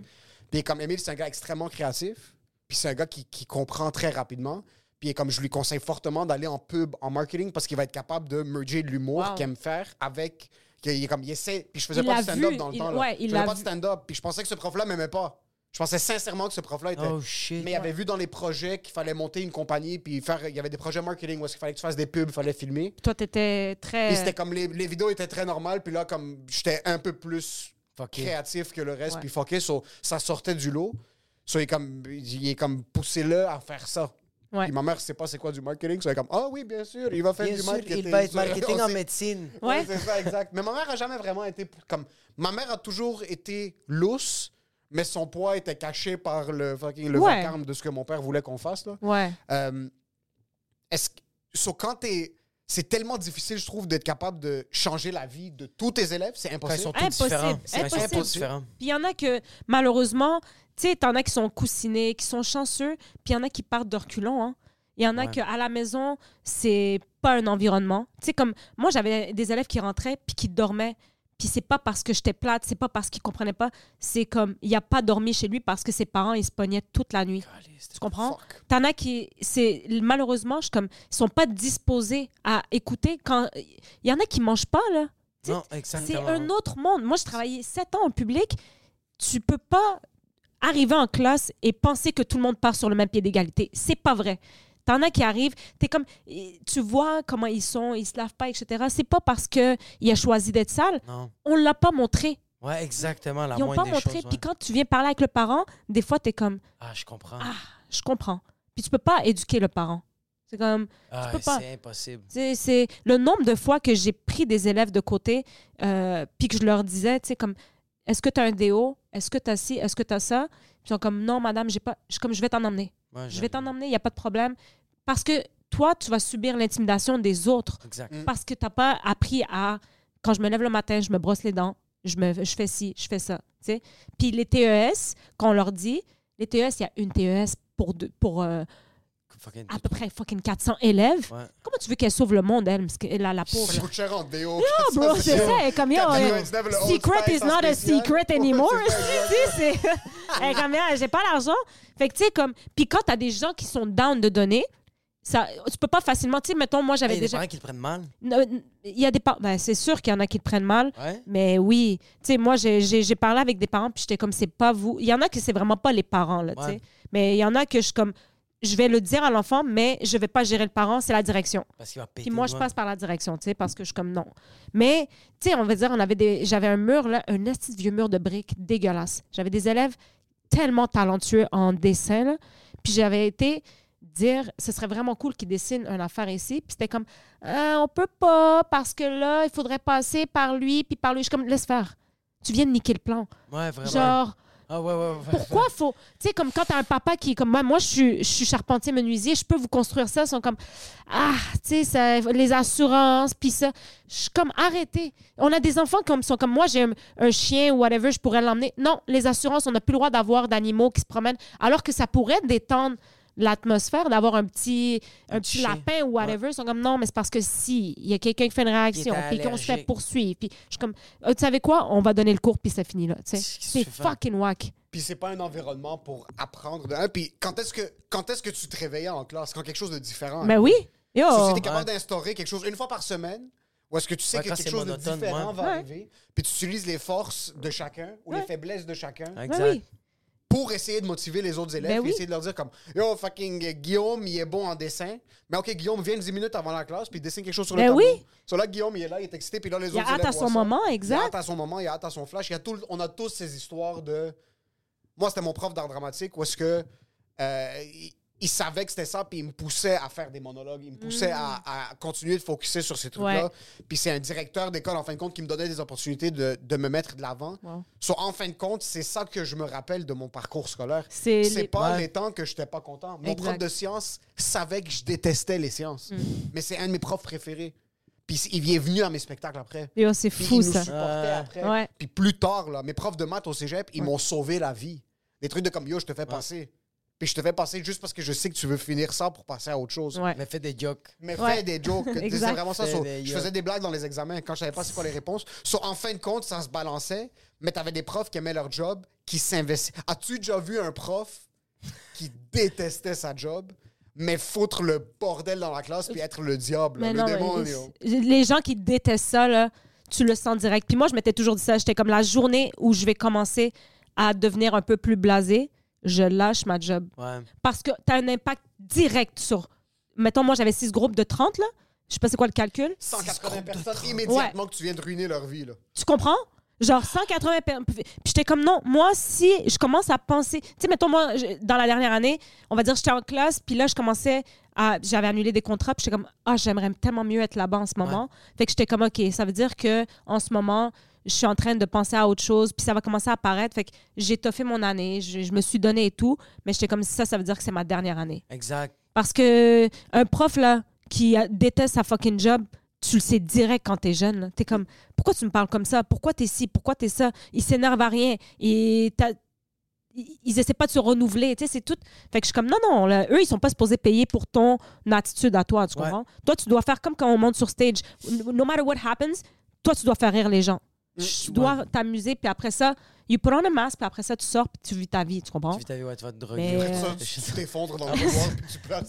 Puis comme Émile, c'est un gars extrêmement créatif, puis c'est un gars qui, qui comprend très rapidement. Puis comme je lui conseille fortement d'aller en pub, en marketing, parce qu'il va être capable de merger l'humour Wow. qu'il aime faire avec. est comme, il essaie. Puis je faisais Il pas de stand-up dans le il- temps. Là. ouais, il je l'a faisais pas de stand-up. Puis je pensais que ce prof-là m'aimait pas. Je pensais sincèrement que ce prof-là était. Oh shit. Mais il avait vu dans les projets qu'il fallait monter une compagnie, puis faire. Il y avait des projets marketing où qu'il fallait que tu fasses des pubs, il fallait filmer. Toi, t'étais très. C'était comme les, les vidéos étaient très normales, puis là, comme j'étais un peu plus Fucké. créatif que le reste, Ouais. puis fucké, so, ça sortait du lot. So, il est comme, il est comme poussé-le à faire ça. Ouais. Ma mère sait pas c'est quoi du marketing, so elle est comme, ah oui, bien sûr, il va faire Bien du sûr, marketing. il va être [LAUGHS] marketing en médecine. Ouais, Ouais. c'est ça, exact. Mais ma mère a jamais vraiment été comme. Ma mère a toujours été lousse, mais son poids était caché par le fucking le Ouais. vacarme de ce que mon père voulait qu'on fasse là. Ouais. Euh, est-ce que so, quand t'es c'est tellement difficile, je trouve, d'être capable de changer la vie de tous tes élèves. C'est Quand ils impossible. sont tous Impossible. C'est- impossible. tous différents. Puis il y en a que, malheureusement, tu sais, t'en as qui sont coussinés, qui sont chanceux, puis il y en a qui partent de reculons. Hein. Il y en a Ouais. qu'à la maison, c'est pas un environnement. Tu sais, comme moi, j'avais des élèves qui rentraient puis qui dormaient. Puis c'est pas parce que j'étais plate, c'est pas parce qu'ils comprenaient pas. C'est comme, il a pas dormi chez lui parce que ses parents, ils se pognaient toute la nuit. Tu comprends? T'en as qui, c'est malheureusement, je comme, ils sont pas disposés à écouter quand. Il y en a qui mangent pas, là. Non, c'est un autre monde. Moi, je travaillais sept ans en public. Tu peux pas arriver en classe et penser que tout le monde part sur le même pied d'égalité. C'est pas vrai. T'en as qui arrivent, t'es comme, tu vois comment ils sont, ils se lavent pas, etc. C'est pas parce que il a choisi d'être sale, Non. on l'a pas montré. Ouais, exactement. La Ils ont moindre pas des montré. Puis ouais. quand tu viens parler avec le parent, des fois t'es comme, Ah, je comprends. ah, je comprends. Puis tu peux pas éduquer le parent. C'est comme, Ah, c'est impossible. c'est le nombre de fois que j'ai pris des élèves de côté, euh, puis que je leur disais, tu sais, comme, est-ce que tu as un déo? Est-ce que tu as ci? Est-ce que tu as ça? Puis ils sont comme, non, madame, j'ai pas. Je comme, je vais t'en emmener. Ouais, Je vais t'en emmener, il n'y a pas de problème. Parce que toi, tu vas subir l'intimidation des autres. Exact. Parce que tu n'as pas appris à. Quand je me lève le matin, je me brosse les dents, je, me, je fais ci, je fais ça. tu sais. Puis les TES, quand on leur dit, les TES, il y a une TES pour, deux- pour euh, Fucking- à peu près fucking 400 élèves. Ouais. Comment tu veux qu'elle sauve le monde, elle? Parce que la, la pauvre? Ça coûte cher en déo. Bro, c'est ça. elle est comme, yo, euh, 99, le Old secret is not a secret anymore. C'est [LAUGHS] elle est comme, j'ai pas l'argent. Fait que, tu sais, comme. Puis quand t'as des gens qui sont down de donner, ça, tu peux pas facilement. Tu sais, mettons, moi, Hey, j'avais Il y a des déjà. parents qui le prennent mal? Il y a des parents. Ben, c'est sûr qu'il y en a qui le prennent mal. Ouais. Mais oui, tu sais, moi, j'ai- parlé avec des parents, puis j'étais comme, c'est pas vous. Il y en a que c'est vraiment pas les parents, là, tu sais. Mais il y en a que je suis comme, je vais le dire à l'enfant, mais je vais pas gérer le parent, c'est la direction. Parce qu'il va péter. Puis moi, je passe par la direction, tu sais, parce que je suis comme non. Mais, tu sais, on va dire, on avait des, j'avais un mur, là, un petit vieux mur de briques dégueulasse. J'avais des élèves tellement talentueux en dessin, là. Puis j'avais été dire, ce serait vraiment cool qu'ils dessinent une affaire ici. Puis c'était comme, ah, on peut pas, parce que là, il faudrait passer par lui, puis par lui. Je suis comme, laisse faire. Tu viens de niquer le plan. Ouais, vraiment. Genre, Ah, ouais, ouais, ouais. pourquoi faut. Tu sais, comme quand t'as un papa qui est comme moi, moi, je suis, je suis charpentier menuisier, je peux vous construire ça. Ils sont comme, ah, tu sais, les assurances, puis ça. Je suis comme, arrêtez. On a des enfants qui sont comme moi, j'ai un, un chien ou whatever, je pourrais l'emmener. Non, les assurances, on n'a plus le droit d'avoir d'animaux qui se promènent, alors que ça pourrait détendre l'atmosphère d'avoir un petit un, lapin ou whatever ils sont comme non mais c'est parce que si il y a quelqu'un qui fait une réaction puis qu'on se fait poursuivre. Puis je suis comme Euh, tu savais quoi? On va donner le cours puis c'est fini là tu c'est tu fucking whack. Puis c'est pas un environnement pour apprendre. Puis quand est-ce que quand est-ce que tu te réveillais en classe? Quand quelque chose de différent mais oui. Yo. Si t'es capable d'instaurer quelque chose une fois par semaine, ou est-ce que tu sais Ouais, que quelque chose de différent ouais. va Ouais. arriver, puis tu utilises les forces de chacun ou les faiblesses de chacun. Exact. Pour essayer de motiver les autres élèves Ben et oui. essayer de leur dire comme Yo, fucking euh, Guillaume, il est bon en dessin. Mais ok, Guillaume, viens 10 minutes avant la classe, puis dessine quelque chose sur le Ben tableau. oui. So là, Guillaume, il est là, il est excité, puis là, les Il a autres hâte élèves à son ça. moment, Il a exact. hâte à son moment, il a hâte à son flash. Il a tout, on a tous ces histoires de. Moi, c'était mon prof d'art dramatique où est-ce que. euh, il, il savait que c'était ça, puis il me poussait à faire des monologues. Il me poussait à, à continuer de focuser sur ces trucs-là. Mm. Ouais. Puis c'est un directeur d'école, en fin de compte, qui me donnait des opportunités de, de me mettre de l'avant. Wow. So, en fin de compte, c'est ça que je me rappelle de mon parcours scolaire. C'est les- pas Ouais. les temps que j'étais pas content. Mon Exact. prof de sciences savait que je détestais les sciences. Mm. Mais c'est un de mes profs préférés. Puis il est venu à mes spectacles après. Yo, c'est fou il nous ça supportait Euh, après. Ouais. Puis plus tard, là, mes profs de maths au cégep, ils m'ont sauvé la vie. Des trucs de comme yo, je te fais passer. Puis je te fais passer juste parce que je sais que tu veux finir ça pour passer à autre chose. Ouais. Mais fais des jokes. Mais Ouais. fais des jokes. [LAUGHS] c'est Exact. vraiment ça. So, je faisais des blagues dans les examens quand je savais pas c'est quoi les réponses. So, en fin de compte, ça se balançait, mais t'avais des profs qui aimaient leur job, qui s'investissaient. As-tu déjà vu un prof qui détestait sa job, mais foutre le bordel dans la classe puis être le diable, Mais le non, démon? mais yo? les, les gens qui détestent ça, là, tu le sens direct. Puis moi, je m'étais toujours dit ça. J'étais comme la journée où je vais commencer à devenir un peu plus blasé, je lâche ma job. Ouais. Parce que tu as un impact direct sur. Mettons, moi, j'avais six groupes de 30, là. Je sais pas c'est quoi le calcul. 180 personnes immédiatement que tu viens de ruiner leur vie. Là. Tu comprends? Genre 180 per- Puis j'étais comme non, moi, si je commence à penser. Tu sais, mettons, moi, je- dans la dernière année, on va dire, j'étais en classe, puis là, je commençais à. J'avais annulé des contrats, puis j'étais comme, ah, j'aimerais tellement mieux être là-bas en ce moment. Fait que j'étais comme, OK, ça veut dire que en ce moment, je suis en train de penser à autre chose, puis ça va commencer à apparaître. Fait que j'ai toffé mon année, je, je me suis donné et tout, mais j'étais comme, ça, ça veut dire que c'est ma dernière année. Exact. Parce que un prof, là, qui déteste sa fucking job, tu le sais direct quand t'es jeune. T'es comme, pourquoi tu me parles comme ça? Pourquoi t'es ci? Pourquoi t'es ça? Il s'énerve à rien. Et ils ils essaient pas de se renouveler. Tu sais, c'est tout. Fait que je suis comme, non, non, là, eux, ils sont pas supposés payer pour ton attitude à toi, tu Ouais. comprends? Toi, tu dois faire comme quand on monte sur stage. No matter what happens, toi, tu dois faire rire les gens. Tu dois t'amuser, puis après ça, you put on a mask, puis après ça, tu sors, puis tu vis ta vie, tu comprends? Tu vis ta vie, ouais, tu vas te droguer. Mais, euh, ça, tu [LAUGHS] t'effondres dans le couloir puis tu pleures.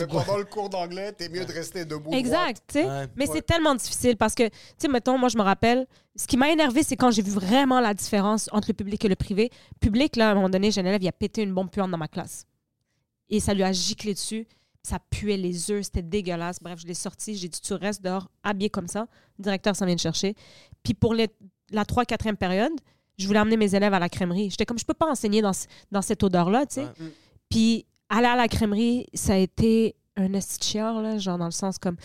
Mais pendant le cours d'anglais, t'es mieux de rester debout. Exact, tu sais. Ouais. Mais Ouais. c'est tellement difficile parce que, tu sais, mettons, moi, je me rappelle, ce qui m'a énervé, c'est quand j'ai vu vraiment la différence entre le public et le privé. Public, là, à un moment donné, j'ai un élève, il a pété une bombe puante dans ma classe. Et ça lui a giclé dessus. Ça puait les œufs, c'était dégueulasse. Bref, je l'ai sorti, j'ai dit, tu restes dehors, habillé comme ça. Le directeur s'en vient de chercher. Puis pour les- la 3 4e période, je voulais emmener mes élèves à la crèmerie. J'étais comme, je peux pas enseigner dans, ce- dans cette odeur-là, tu sais. Ouais. Puis aller à la crèmerie, ça a été un esti de chiard, là, genre dans le sens comme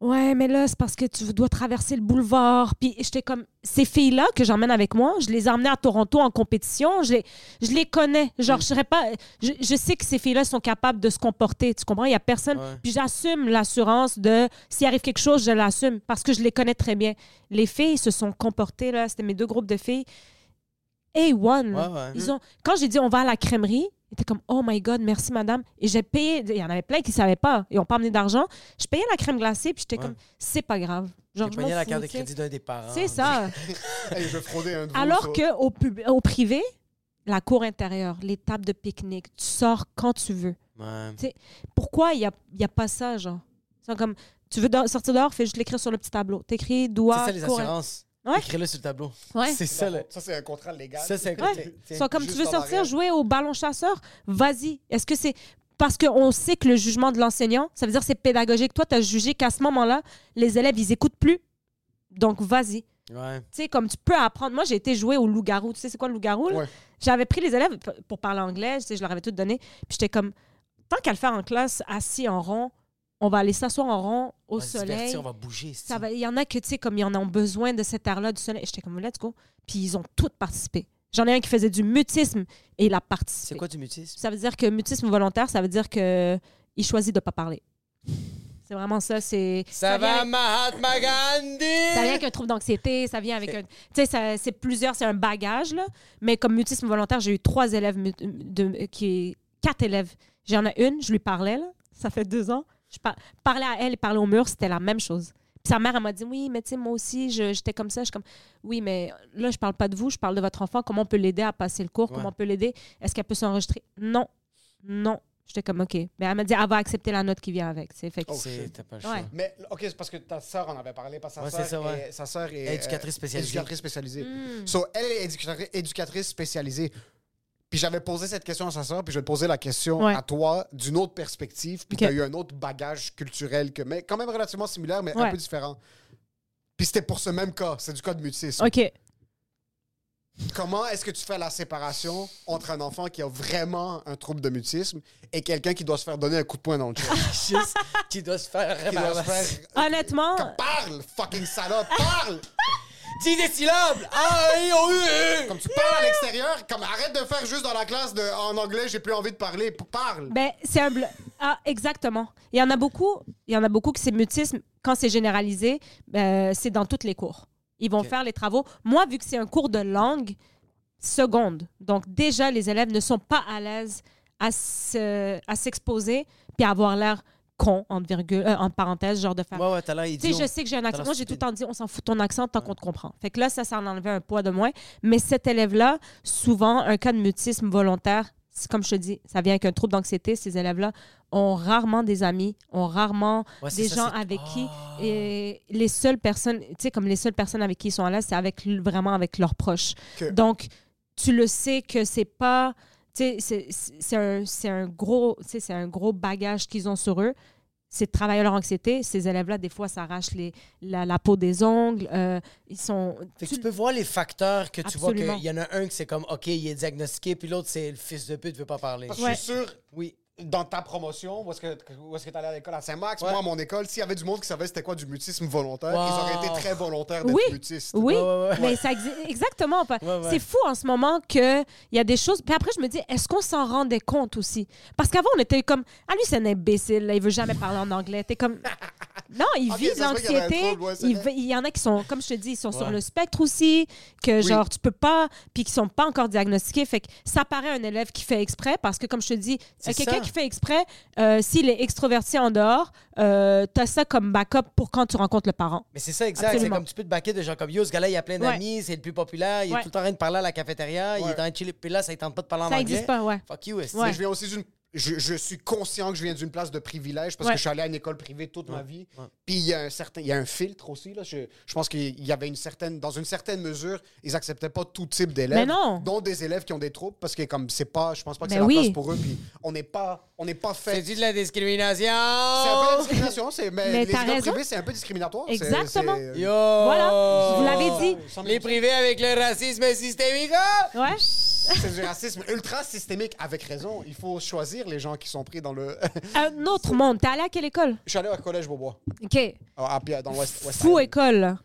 Ouais, mais là, c'est parce que tu dois traverser le boulevard. Puis j'étais comme. Ces filles-là que j'emmène avec moi, je les ai emmenées à Toronto en compétition. Je les, je les connais. Genre, je serais pas. Je, je sais que ces filles-là sont capables de se comporter. Tu comprends? Il y a personne. Ouais. Puis j'assume l'assurance de. S'il arrive quelque chose, je l'assume parce que je les connais très bien. Les filles se sont comportées, là. C'était mes deux groupes de filles. A1. là. Ouais, ouais. Ils ont, quand j'ai dit on va à la crèmerie, ils étaient comme Oh my God, merci madame. Et j'ai payé. Il y en avait plein qui ne savaient pas. Ils n'ont pas amené d'argent. Je payais la crème glacée, puis j'étais Ouais. comme C'est pas grave. Genre, je pogné la carte de crédit d'un des parents. C'est ça. [LAUGHS] Hey, je vais frauder un de vous, Alors qu'au pub- au privé, la cour intérieure, les tables de pique-nique, tu sors quand tu veux. Ouais. Pourquoi il n'y a, il y a pas ça, genre? C'est comme, tu veux sortir dehors, fais juste l'écrire sur le petit tableau. T'écris doigt. C'est ça, les assurances. Ouais. Écris-le sur le tableau. Ouais. C'est ça, là. Ça, c'est un contrat légal. Ça, c'est un Ouais. comme tu veux sortir, jouer au ballon chasseur, vas-y. Est-ce que c'est parce qu'on sait que le jugement de l'enseignant, ça veut dire que c'est pédagogique. Toi, tu as jugé qu'à ce moment-là, les élèves, ils écoutent plus. Donc, vas-y. Ouais. Tu sais, comme tu peux apprendre. Moi, j'ai été jouer au loup-garou. Tu sais, c'est quoi le loup-garou? Ouais. J'avais pris les élèves pour parler anglais. Tu sais, je leur avais tout donné. Puis j'étais comme, tant qu'à le faire en classe, assis en rond, on va aller s'asseoir en rond au On soleil. divertir, on va bouger. Ça va, il y en a que, tu sais, comme ils en ont besoin de cette air-là du soleil. J'étais comme, let's go. Puis ils ont tous participé. J'en ai un qui faisait du mutisme et il a participé. C'est quoi du mutisme? Ça veut dire que mutisme volontaire, ça veut dire que il choisit de pas parler. C'est vraiment ça. C'est Ça, vient va, avec- Mahatma Gandhi! ça vient avec un trouble d'anxiété, ça vient avec un. Tu sais, ça- c'est plusieurs, c'est un bagage, là. Mais comme mutisme volontaire, j'ai eu trois élèves, de, qui, quatre élèves. J'en ai une, je lui parlais, là. Ça fait deux ans. Je par- parlais à elle et parlais au mur, c'était la même chose. Puis sa mère, elle m'a dit Oui, mais tu sais, moi aussi, j'étais comme ça. Je suis comme Oui, mais là, je parle pas de vous, je parle de votre enfant. Comment on peut l'aider à passer le cours Ouais. Comment on peut l'aider? Est-ce qu'elle peut s'enregistrer? Non. Non. J'étais comme OK. Mais elle m'a dit Elle va accepter la note qui vient avec. sais. Fait que- Oh, C'est- shit. T'as pas le Ouais. Mais, OK, c'est parce que ta sœur en avait parlé. Parce que sa Ouais, c'est ouais. est- sa sœur est... Éducatrice euh, spécialisée. Éducatrice spécialisée. Hmm. So, elle est éducatrice, éducatrice spécialisée. Puis j'avais posé cette question à sa sœur, puis je vais te poser la question Ouais. à toi d'une autre perspective, puis Ok. tu as eu un autre bagage culturel, que, mais quand même relativement similaire, mais un peu différent. Puis c'était pour ce même cas, c'est du cas de mutisme. OK. Comment est-ce que tu fais la séparation entre un enfant qui a vraiment un trouble de mutisme et quelqu'un qui doit se faire donner un coup de poing dans le [LAUGHS] chest? Juste qui doit se faire qui doit se ramasser. faire... Honnêtement, parle, fucking salope, parle! [LAUGHS] Dis des syllabes! Ah, oui, oh, oui, Comme tu parles à l'extérieur, comme arrête de faire juste dans la classe de en anglais, j'ai plus envie de parler, parle. Ben, c'est un blo- Ah, exactement. Il y en a beaucoup, il y en a beaucoup que c'est mutisme. Quand c'est généralisé, ben, c'est dans toutes les cours. Ils vont faire les travaux. Moi, vu que c'est un cours de langue seconde, donc déjà, les élèves ne sont pas à l'aise à se- à s'exposer puis à avoir l'air con, entre, virgule, euh, entre parenthèses, genre de faire Ouais, ouais, t'as l'air tu sais, idiot. je sais que j'ai un accent. Moi, j'ai tout le temps dit, on s'en fout de ton accent tant qu'on te comprend. Fait que là, ça, ça en enlevait un poids de moins. Mais cet élève-là, souvent, un cas de mutisme volontaire, comme je te dis, ça vient avec un trouble d'anxiété. Ces élèves-là ont rarement des amis, ont rarement Ouais, des ça, gens avec qui. Ah. Et les seules personnes, tu sais, comme les seules personnes avec qui ils sont à l'aise, c'est avec, vraiment avec leurs proches. Que- Donc, tu le sais que c'est pas. C'est- c'est c'est un, c'est un gros, tu sais, c'est un gros bagage qu'ils ont sur eux. C'est de travailler leur anxiété. Ces élèves-là, des fois, s'arrachent les, la, la peau des ongles. euh, ils sont. Fait que tu- peux voir les facteurs que tu vois qu'il y en a un qui c'est comme, OK, il est diagnostiqué, puis l'autre, c'est le fils de pute, veut pas parler. Parce que Ouais. je suis sûr, Oui. Dans ta promotion, où est-ce que où est-ce que tu allais à l'école? À Saint-Max, Ouais. moi, à mon école, s'il y avait du monde qui savait c'était quoi du mutisme volontaire, Wow. ils auraient été très volontaires d'être Oui. mutistes. Oui, Ouais, ouais, ouais. mais ça exactement pas. Ouais, ouais. C'est fou en ce moment qu'il y a des choses. Puis après, je me dis, est-ce qu'on s'en rendait compte aussi? Parce qu'avant, on était comme, ah, lui, c'est un imbécile, là, il veut jamais parler en anglais. T'es comme, non, il Ok, vit ça se peut qu'il y avait un l'anxiété. ouais, il, y en a qui sont, comme je te dis, ils sont sur le spectre aussi, que Oui. genre, tu peux pas, puis qui sont pas encore diagnostiqués. Fait que ça paraît un élève qui fait exprès, parce que, comme je te dis, C'est euh, quelqu'un ça. qui fait exprès, euh, s'il est extroverti en dehors, euh, t'as ça comme backup pour quand tu rencontres le parent. Mais c'est ça, exact. C'est comme tu peux te baquer de gens comme yo, ce gars-là, il a plein Ouais. d'amis, c'est le plus populaire, il est tout le temps en train de parler à la cafétéria, il est en train de chiller, puis là, ça ne tente pas de parler en Ça anglais. n'existe pas, ouais. Fuck you. Mais je viens aussi d'une. Je, je suis conscient que je viens d'une place de privilège parce Ouais. que je suis allé à une école privée toute ma vie. Ouais. Puis il y a un certain, il y a un filtre aussi là. Je, je pense qu'il y avait une certaine, dans une certaine mesure, ils acceptaient pas tout type d'élèves, Mais non. dont des élèves qui ont des troubles parce que comme c'est pas, je pense pas que Ben c'est la oui. place pour eux. Puis on n'est pas, on n'est pas fait. C'est-tu de la discrimination? C'est un peu la discrimination, c'est mais, Mais les écoles privées c'est un peu discriminatoire. c'est- Exactement. c'est- Yo! Voilà, je vous l'avais dit. Les privés avec le racisme systémique. Ouais. C'est du racisme ultra systémique, avec raison. Il faut choisir les gens qui sont pris dans le. [LAUGHS] Un autre monde. T'es allé à quelle école? Je suis allé au collège Beaubois, OK. à- dans l'Ouest. West Fou Island. école.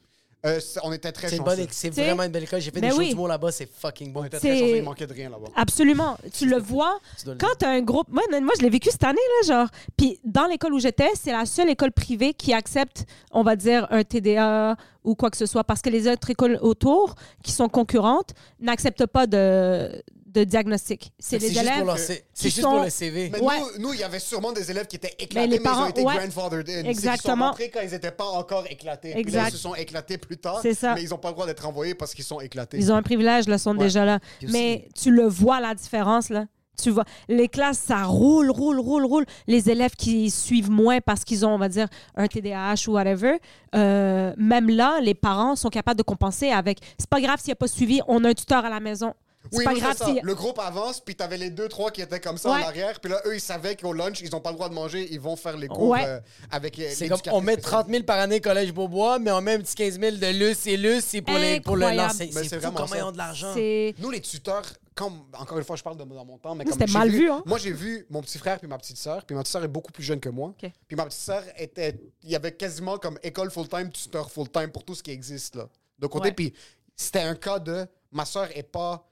Euh, on était très C'est chanceux. c'est vraiment une belle école. J'ai fait des ben shows oui. d'humour là-bas, c'est fucking On bon. était C'est- très chanceux, il manquait de rien là-bas. Absolument. Tu le vois. Tu dois le Quand tu as un groupe. Moi, moi je l'ai vécu cette année, là, genre. Puis dans l'école où j'étais, c'est la seule école privée qui accepte, on va dire, un TDA ou quoi que ce soit. Parce que les autres écoles autour, qui sont concurrentes, n'acceptent pas de, de diagnostic. C'est les élèves. leur C'est juste sont- pour le CV. Mais Ouais. nous, il y avait sûrement des élèves qui étaient éclatés, Mais mais, les parents- ils ont été ouais. grandfathered in. Exactement. sont rentrés quand ils n'étaient pas encore éclatés. Là, Exact. ils se sont éclatés plus tard. C'est ça. Mais ils n'ont pas le droit d'être envoyés parce qu'ils sont éclatés. Ils ont un privilège, là, sont Ouais. déjà là. Mais tu le vois, la différence, là. Tu vois, les classes, ça roule, roule, roule, roule. Les élèves qui suivent moins parce qu'ils ont, on va dire, un TDAH ou whatever, euh, même là, les parents sont capables de compenser avec c'est pas grave s'il n'a pas suivi, on a un tuteur à la maison. C'est Oui, pas oui, grave c'est ça. si. Le groupe avance, puis t'avais les deux, trois qui étaient comme ça Ouais. en arrière. Puis là, eux, ils savaient qu'au lunch, ils n'ont pas le droit de manger. Ils vont faire les cours Ouais. euh, avec les C'est comme on met 30 000 par année Collège Beaubois, mais on met un petit 15 000 de luce et luce, c'est pour, les, pour le lancer. Mais C'est vraiment comment ils ont de l'argent. Nous, les tuteurs, comme, encore une fois, je parle de, dans mon temps, mais c'était j'ai mal vu, hein. Moi, j'ai vu mon petit frère puis ma petite sœur, puis ma petite sœur est beaucoup plus jeune que moi. Puis ma petite sœur était, il y avait quasiment comme école full-time, tuteur full-time pour tout ce qui existe là. De côté, puis c'était un cas de ma sœur est pas.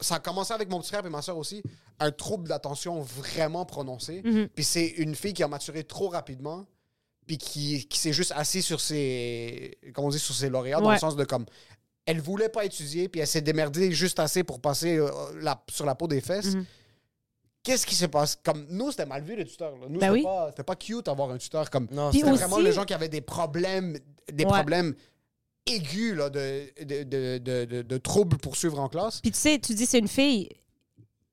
Ça a commencé avec mon petit frère et ma sœur aussi, un trouble d'attention vraiment prononcé. Mhm. Puis c'est une fille qui a maturé trop rapidement, puis qui, qui s'est juste assise sur ses, comment on dit, sur ses lauréats, dans le sens de comme, elle voulait pas étudier, puis elle s'est démerdée juste assez pour passer euh, la, sur la peau des fesses. Mhm. Qu'est-ce qui se passe? Comme, nous, c'était mal vu, les tuteurs. là. Nous, Ben c'était oui. pas, cute d'avoir un tuteur. Comme, c'était aussi- vraiment les gens qui avaient des problèmes, des Ouais. problèmes aigus là, de, de, de- de troubles pour suivre en classe. Puis tu sais, tu dis c'est une fille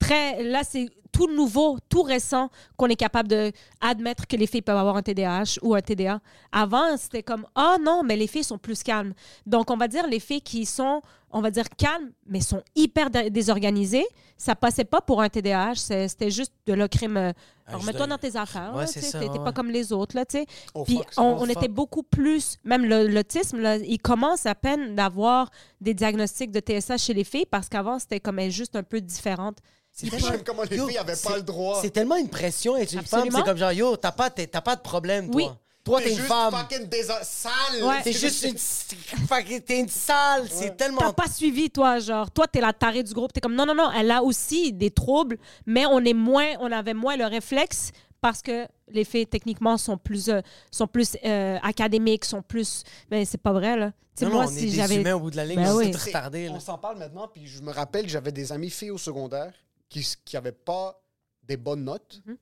très. Là, c'est tout nouveau, tout récent qu'on est capable de admettre que les filles peuvent avoir un TDAH ou un TDA. Avant, c'était comme ah non, mais les filles sont plus calmes. Donc on va dire les filles qui sont, on va dire calmes, mais sont hyper dé- désorganisées. Ça passait pas pour un TDAH, c'était juste de le crime. euh, Ah, Remets-toi dans tes affaires. Ouais, tu ouais. pas comme les autres, là, tu sais. Oh, Puis fuck, on, était beaucoup plus, même l'autisme, il commence à peine d'avoir des diagnostics de TSA chez les filles parce qu'avant, c'était comme elle juste un peu différente. C'est J'aime comment les Yo, filles pas le droit. C'est tellement une pression être une femme. C'est comme genre, yo, t'as pas, t'as pas de problème, toi. Oui. Toi, T'es t'es une juste femme. fucking désa- sale. Ouais. T'es juste une. [LAUGHS] T'es une sale. C'est tellement. T'as pas suivi, toi, genre, toi, t'es la tarée du groupe. T'es comme, non, non, non, elle a aussi des troubles, mais on est moins, on avait moins le réflexe parce que les filles, techniquement, sont plus, euh, sont plus euh, académiques, sont plus. Mais c'est pas vrai, là. Non, moi, non, on est si des j'avais. humains au bout de la ligne. Ben est oui. là. On s'en parle maintenant, puis je me rappelle, j'avais des amis filles au secondaire qui qui avaient pas des bonnes notes. Mhm.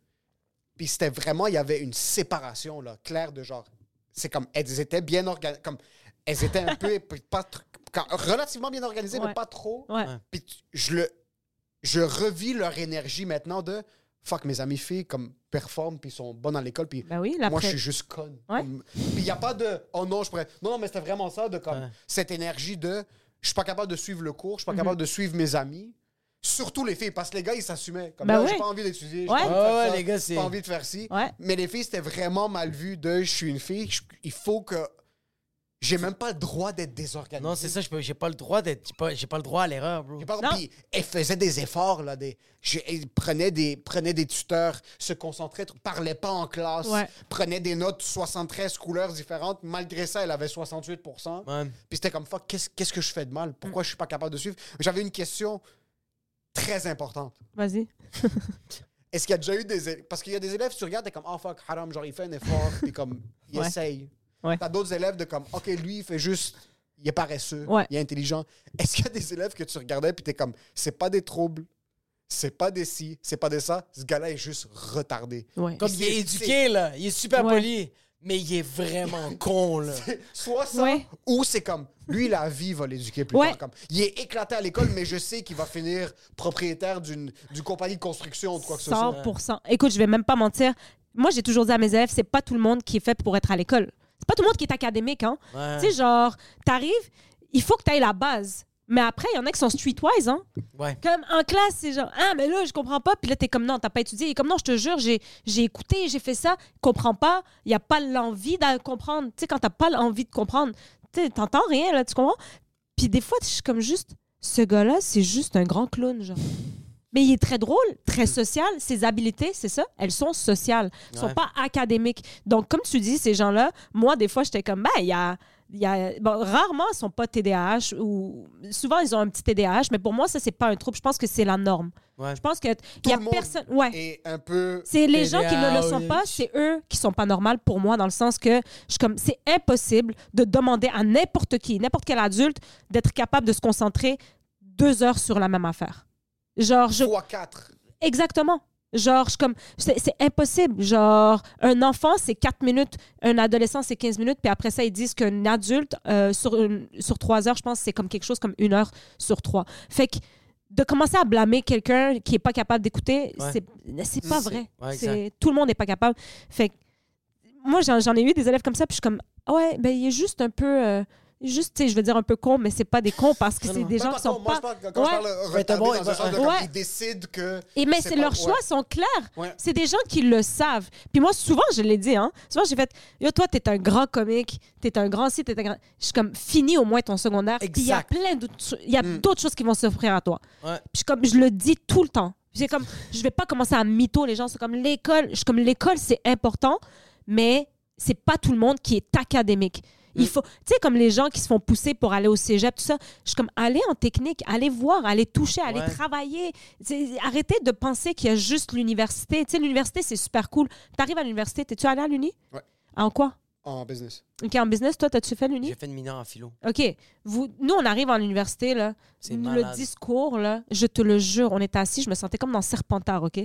Puis c'était vraiment, il y avait une séparation là, claire de genre. C'est comme, elles étaient bien organisées, comme, elles étaient un peu, [LAUGHS] pas tr- quand- relativement bien organisées, Ouais. mais pas trop. Ouais. Puis je le, je revis leur énergie maintenant de, fuck, mes amis filles, comme, performent, puis sont bonnes à l'école, puis Ben oui, moi, je suis juste conne. Ouais. Puis il n'y a pas de oh non, je pourrais. Non, non, mais c'était vraiment ça, de comme Ouais. cette énergie de je suis pas capable de suivre le cours, je suis pas Mhm. capable de suivre mes amis. Surtout les filles, parce que les gars, ils s'assumaient. Comme Ben là, j'ai pas envie d'étudier, j'ai Ouais. pas envie de faire Ouais, ça, les gars, j'ai c'est- pas envie de faire ci. Ouais. Mais les filles, c'était vraiment mal vu de je suis une fille, je- il faut que. J'ai même pas le droit d'être désorganisé. Non, c'est ça, je peux- j'ai pas le droit d'être. J'ai pas, j'ai pas le droit à l'erreur, bro. J'ai pas- Non. Puis elle faisait des efforts, là. Des, elle prenait, des, prenait des tuteurs, se concentrait, parlait pas en classe, Ouais. prenait des notes 73 couleurs différentes. Malgré ça, elle avait 68 Ouais. Puis c'était comme, fuck, qu'est-ce qu'est-ce que je fais de mal? Pourquoi je suis pas capable de suivre? J'avais une question très importante. Vas-y. [LAUGHS] Est-ce qu'il y a déjà eu des élèves... Parce qu'il y a des élèves, tu regardes, t'es comme, oh fuck, haram, genre il fait un effort, [LAUGHS] puis comme, il Ouais. essaye. Ouais. T'as d'autres élèves de comme, ok, lui, il fait juste, il est paresseux, Ouais. il est intelligent. Est-ce qu'il y a des élèves que tu regardais, puis t'es comme, c'est pas des troubles, c'est pas des ci, c'est pas des ça, ce gars-là est juste retardé. Ouais. Comme il est éduqué, là. Il est super Ouais. poli. Mais il est vraiment [LAUGHS] con, là. Soit ça, Ouais. ou c'est comme, lui, la vie va l'éduquer plus Ouais. tard. Comme, il est éclaté à l'école, mais je sais qu'il va finir propriétaire d'une d'une compagnie de construction ou de quoi que ce soit. 100 Écoute, je vais même pas mentir. Moi, j'ai toujours dit à mes élèves, c'est pas tout le monde qui est fait pour être à l'école. C'est pas tout le monde qui est académique, hein. Ouais. Tu sais, genre, t'arrives, il faut que t'ailles la base. Mais après, il y en a qui sont streetwise, hein. Ouais. Comme en classe, c'est genre, ah, mais là, je comprends pas. Puis là, t'es comme, non, t'as pas étudié. Et comme, non, je te jure, j'ai j'ai écouté, j'ai fait ça. Comprends pas. Il y a pas l'envie de comprendre. Tu sais, quand t'as pas l'envie de comprendre, tu t'entends rien, là, tu comprends? Puis des fois, je suis comme juste, ce gars-là, c'est juste un grand clown, genre. Mais il est très drôle, très social. Ses habiletés, c'est ça, elles sont sociales. Elles sont Ouais. pas académiques. Donc, comme tu dis, ces gens-là, moi, des fois, j'étais comme, ben, il y a. Y a, bon, rarement, ils sont pas TDAH ou souvent ils ont un petit TDAH, mais pour moi, ça, c'est pas un trouble. Je pense que c'est la norme. Ouais. Je pense que il y a personne. Ouais. Et un peu. C'est les gens qui ne le sont pas, c'est eux qui sont pas normaux pour moi, dans le sens que je suis comme c'est impossible de demander à n'importe qui, n'importe quel adulte, d'être capable de se concentrer deux heures sur la même affaire. Genre, je, fois 4. exactement. Genre, je suis comme, c'est c'est impossible. Genre, un enfant, c'est 4 minutes, un adolescent, c'est 15 minutes, puis après ça, ils disent qu'un adulte, euh, sur, une- sur 3 heures, je pense, c'est comme quelque chose comme une heure sur 3. Fait que de commencer à blâmer quelqu'un qui est pas capable d'écouter, Ouais. c'est c'est pas vrai. ouais, c'est tout le monde n'est pas capable. Fait que moi, j'en j'en ai eu des élèves comme ça, puis je suis comme, Ah ouais, ben il est juste un peu, euh, juste, tu sais, je veux dire un peu con, mais c'est pas des cons parce que c'est des gens qui sont moi, pas. je parle, quand Ouais. je parle Ouais, retardé t'as bon, dans il un va- sens de Ouais. comme ils décident que. Et mais c'est leurs choix ouais. sont clairs. C'est des gens qui le savent. Puis moi, souvent, je l'ai dit, hein. Souvent, j'ai fait Yo, toi, t'es un grand comique, t'es un grand site, t'es un grand. Je suis comme, finis au moins ton secondaire. Puis il y a plein d'autres il y a Mm. d'autres choses qui vont s'offrir à toi. Puis je comme, je le dis tout le temps. C'est comme, je vais pas commencer à mytho les gens. C'est comme l'école. Je comme, l'école, c'est important, mais c'est pas tout le monde qui est académique. Il faut, tu sais, comme les gens qui se font pousser pour aller au cégep, tout ça. Je suis comme, allez en technique, allez voir, allez toucher, allez Ouais. travailler. Arrêtez de penser qu'il y a juste l'université. Tu sais, l'université, c'est super cool. T'arrives à l'université, t'es-tu allé à l'uni? Ouais. En quoi? En business. OK, en business, toi, t'as-tu fait l'uni? J'ai fait une mineure en philo. OK. Vous, nous, on arrive à l'université, là. C'est Le malade. discours, là, je te le jure, on est assis, je me sentais comme dans Serpentard, OK?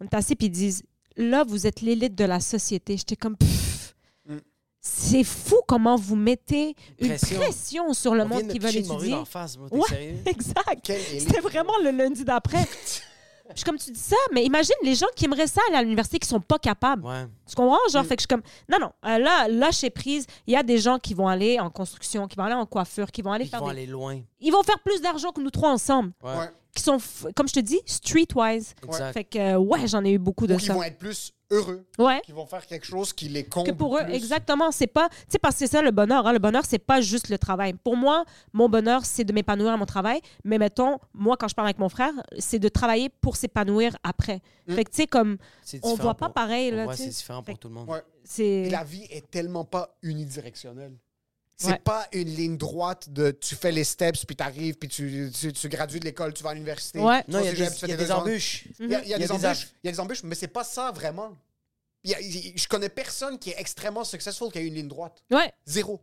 On est assis, puis ils disent, là, vous êtes l'élite de la société. J'étais comme, Pff, Mm. C'est fou comment vous mettez une Pression. pression, sur le On monde de qui veut l'étudier. d'en face, moi, Ouais. sérieux? [LAUGHS] Exact. C'était vraiment le lundi d'après. [LAUGHS] Je suis comme tu dis ça, mais imagine les gens qui aimeraient ça aller à l'université qui sont pas capables. Ouais. Tu comprends? Mm. Genre, fait que je suis comme, non, non, euh, là, lâchez prise. Il y a des gens qui vont aller en construction, qui vont aller en coiffure, qui vont aller Ils faire vont des- aller loin. Ils vont faire plus d'argent que nous trois ensemble. Ouais. Ouais. Qui sont, comme je te dis, streetwise. Exact. Fait que, euh, ouais, j'en ai eu beaucoup de Ou qui vont être plus heureux. Ouais. Qui vont faire quelque chose qui les comble. Que pour eux, plus. exactement, c'est pas. Tu sais, parce que c'est ça le bonheur. hein. Le bonheur, c'est pas juste le travail. Pour moi, mon bonheur, c'est de m'épanouir à mon travail. Mais mettons, moi, quand je parle avec mon frère, c'est de travailler pour s'épanouir après. Mm. Fait que, tu sais, comme. On voit pas pour- pareil, là, Ouais, c'est différent Fait pour tout le monde. Ouais. La vie est tellement pas unidirectionnelle. C'est Ouais. pas une ligne droite de tu fais les steps, puis t'arrives, puis tu, tu, tu gradues de l'école, tu vas à l'université. Ouais. Non, il y a des, y a embûches. Il y a, y y des des embûches, il y a des embûches, mais c'est pas ça vraiment. Y a- je connais personne qui est extrêmement successful qui a une ligne droite. Ouais. Zéro.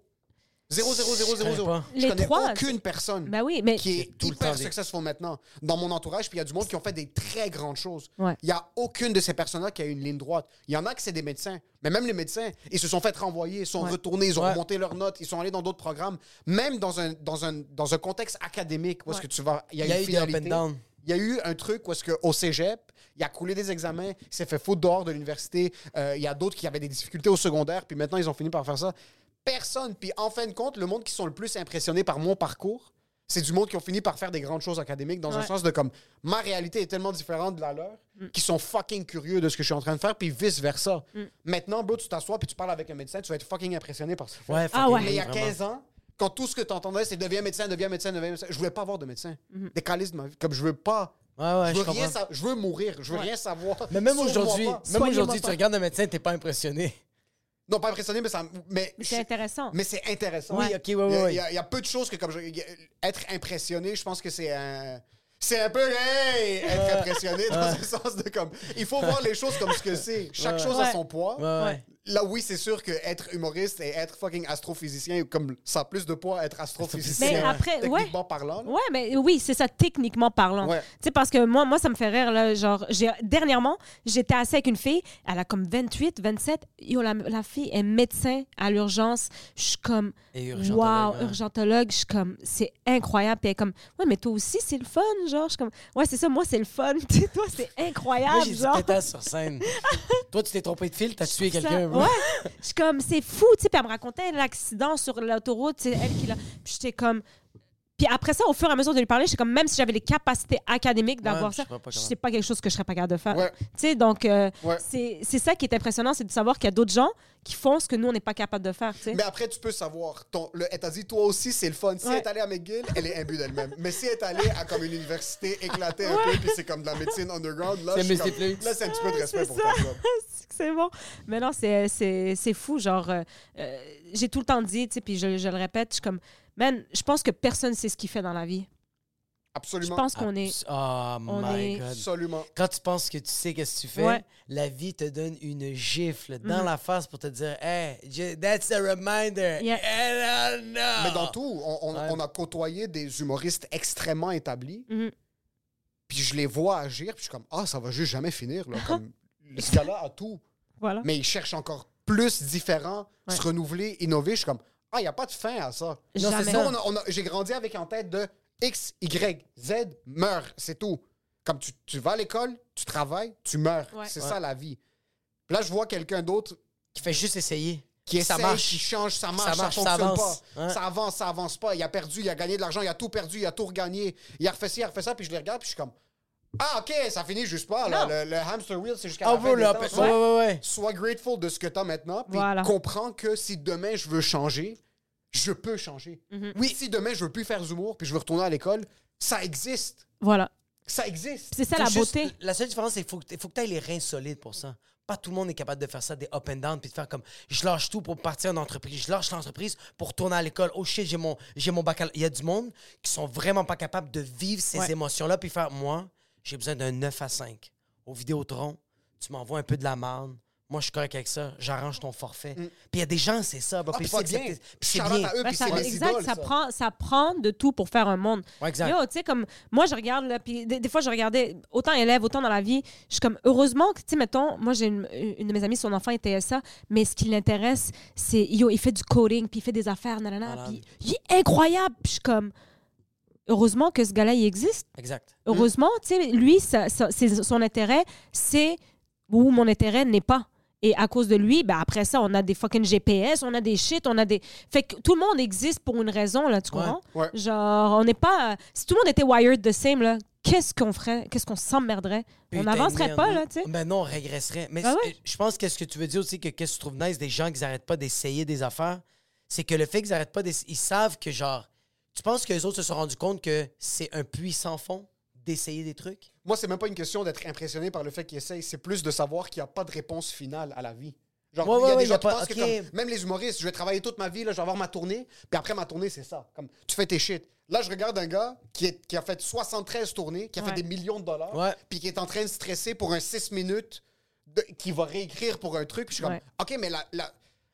Zéro, zéro, zéro, Je zéro, connais zéro. Je Les connais trois, aucune personne Ben oui, mais. qui est tout le hyper temps des- successful maintenant dans mon entourage, puis il y a du monde qui ont fait des très grandes choses. Ouais. Il y a aucune de ces personnes-là qui a une ligne droite. Il y en a qui c'est des médecins, mais même les médecins, ils se sont fait renvoyer, ils sont Ouais. retournés, ils ont Ouais. remonté leurs notes, ils sont allés dans d'autres programmes, même dans un dans un dans un contexte académique où est-ce Ouais. que tu vas il y a, Il y a une eu des up and finalité. down. Il y a eu un truc où est-ce que au cégep, il a coulé des examens, il s'est fait foutre dehors de l'université. Euh, il y a d'autres qui avaient des difficultés au secondaire, puis maintenant ils ont fini par faire ça. Personne. Puis en fin de compte, le monde qui sont le plus impressionnés par mon parcours, c'est du monde qui ont fini par faire des grandes choses académiques dans un sens de comme ma réalité est tellement différente de la leur, qui sont fucking curieux de ce que je suis en train de faire, puis vice versa. Maintenant, bro, tu t'assois puis tu parles avec un médecin, tu vas être fucking impressionné par. Ouais, Ah ouais. Mais il y a vraiment. 15 ans, quand tout ce que tu entendais, c'est deviens médecin, deviens médecin, deviens médecin, je voulais pas avoir de médecin. Des calices de ma vie. Comme je veux pas. Ouais, ouais, je, je veux rien sa- je veux mourir. Je veux Ouais. rien savoir. Mais même aujourd'hui, même aujourd'hui, tu regardes un médecin, t'es pas impressionné. Non, pas impressionné, mais ça. Mais, Mais c'est intéressant. mais c'est intéressant. Oui, ok, a, ouais. il y a- il y a peu de choses que, comme je- être impressionné, je pense que c'est un. C'est un peu hey, être impressionné dans un sens de comme. Il faut voir les choses comme ce que c'est. Chaque Ouais. chose Ouais. a son poids. Ouais, ouais. Là, oui, c'est sûr que être humoriste et être fucking astrophysicien, comme ça a plus de poids être astrophysicien. Mais après, ouais. techniquement parlant. là. Ouais, mais oui, c'est ça, techniquement parlant. Ouais. Tu sais, parce que moi, moi, ça me fait rire, là. Genre, j'ai- dernièrement, j'étais assise avec une fille, elle a comme 28, 27. Yo, la, la fille est médecin à l'urgence. Je suis comme, Et urgentologue, wow, hein. urgentologue. Je suis comme, c'est incroyable. Puis elle est comme, ouais, mais toi aussi, c'est le fun, genre. Je suis comme, ouais, c'est ça, moi, c'est le fun. [LAUGHS] Tu sais, toi, c'est Moi, incroyable, j'ai dit genre. pétasse sur scène. [LAUGHS] Toi, tu t'es trompé de fil, t'as tué quelqu'un. Ouais. Je suis comme, c'est fou, tu sais. Puis elle me racontait l'accident sur l'autoroute, c'est elle qui l'a. Puis j'étais comme, Puis après ça, au fur et à mesure de lui parler, je suis comme, même si j'avais les capacités académiques d'avoir ça, c'est pas quelque chose que je serais pas capable de faire. Ouais. Tu sais, donc, euh, Ouais. c'est c'est ça qui est impressionnant, c'est de savoir qu'il y a d'autres gens qui font ce que nous, on n'est pas capable de faire, tu sais. Mais après, tu peux savoir. Ton, le, elle t'a dit, toi aussi, c'est le fun. Si Ouais. elle est allée à McGill, elle est imbue d'elle-même. Mais si elle est allée à comme une université éclatée un peu, puis c'est comme de la médecine underground, là, C'est un petit peu de respect c'est pour ça. job. [LAUGHS] c'est bon. Mais non, c'est- c'est c'est fou. Genre, euh, euh, j'ai tout le temps dit, tu sais, puis je, je le répète, je suis comme, man, je pense que personne sait ce qu'il fait dans la vie. Je Absolument. pense qu'on est. Oh on my est- God. Absolument. Quand tu penses que tu sais qu'est-ce que tu fais, Ouais. la vie te donne une gifle dans Mhm. la face pour te dire Hey, that's a reminder. Yeah. And, uh, no. Mais dans tout, on, on- Ouais. on a côtoyé des humoristes extrêmement établis, Mhm. puis je les vois agir, puis je suis comme, ah, ça va juste jamais finir. Là, comme, [LAUGHS] ce gars-là a tout, Voilà. mais il cherche encore plus différent, Ouais. se renouveler, innover. Je suis comme, ah, il n'y a pas de fin à ça. Non, c'est Jamais. Nous, on a- on a- J'ai grandi avec en tête de X, Y, Z, meurt, c'est tout. Comme tu, tu vas à l'école, tu travailles, tu meurs. Ouais. C'est Ouais. ça la vie. Là, je vois quelqu'un d'autre Qui fait juste essayer. qui ça essaye, marche. qui change, ça marche, ça, marche, ça fonctionne avance. pas. Ouais. Ça avance, ça avance pas. Il a perdu, il a gagné de l'argent, il a tout perdu, il a tout regagné. Il a refait ci, il a refait ça, puis je les regarde, puis je suis comme Ah, ok, ça finit juste pas. là. Le, le hamster wheel, c'est jusqu'à Ah, la fin bro, des là, temps, ouais, ça. ouais, ouais, ouais. Sois grateful de ce que tu as maintenant, puis Voilà. comprends que si demain je veux changer, je peux changer. Mhm. Oui, si demain je veux plus faire d'humour, puis je veux retourner à l'école, ça existe. Voilà. Ça existe. C'est ça la juste- beauté. La seule différence, c'est qu'il faut, que- faut que tu aies les reins solides pour ça. Pas tout le monde est capable de faire ça, des up and down, puis de faire comme je lâche tout pour partir en entreprise, je lâche l'entreprise pour retourner à l'école. Oh shit, j'ai mon, j'ai mon baccalauréat. Il y a du monde qui sont vraiment pas capables de vivre ces Ouais. émotions-là, puis faire moi, j'ai besoin d'un 9 à 5. Au Vidéotron, tu m'envoies un peu de la marde. Moi, je suis correct avec ça. J'arrange ton forfait. Puis il y a des gens, c'est ça. bah, Ah, puis puis c'est bien. puis c'est bien. à eux, Ouais, ça- exact, idoles, ça, ça. Prend, ça prend de tout pour faire un monde. Ouais, exact. Yo, tu sais, comme moi, je regarde, là, puis des, des fois, je regardais autant élève, autant dans la vie. Je suis comme, heureusement que, tu sais, mettons, moi, j'ai une, une de mes amies, son enfant est TSA, mais ce qui l'intéresse, c'est, yo, il fait du coding, puis il fait des affaires, nanana, Malade. puis il est incroyable. Puis je suis comme, heureusement que ce gars-là, il existe. Exact. Heureusement, tu sais, lui, ça- ça- c'est- son intérêt, c'est où mon intérêt n'est pas. Et à cause de lui, ben après ça, on a des fucking GPS, on a des shit, on a des. Fait que tout le monde existe pour une raison, là, tu Ouais, comprends? ouais. Genre, on n'est pas. Si tout le monde était wired the same, là, qu'est-ce qu'on ferait? Qu'est-ce qu'on s'emmerderait? on n'avancerait pas, là, tu sais. Ben non, on régresserait. Mais Ah ouais? je pense que ce que tu veux dire aussi, que qu'est-ce que tu trouves nice des gens qui n'arrêtent pas d'essayer des affaires, c'est que le fait qu'ils n'arrêtent pas d'essayer, ils savent que genre, tu penses que les autres se sont rendus compte que c'est un puits sans fond d'essayer des trucs? Moi, c'est même pas une question d'être impressionné par le fait qu'ils essayent, c'est plus de savoir qu'il n'y a pas de réponse finale à la vie. Genre, Ouais, il y a ouais, des a gens qui pas- pensent que comme, même les humoristes, je vais travailler toute ma vie, là, je vais avoir ma tournée, puis après ma tournée, c'est ça. Comme, tu fais tes shit. Là, je regarde un gars qui, est, qui a fait 73 tournées, qui a Ouais. fait des millions de dollars, Ouais. puis qui est en train de stresser pour un 6 minutes, de- qui va réécrire pour un truc, puis je suis Ouais. comme, OK, mais il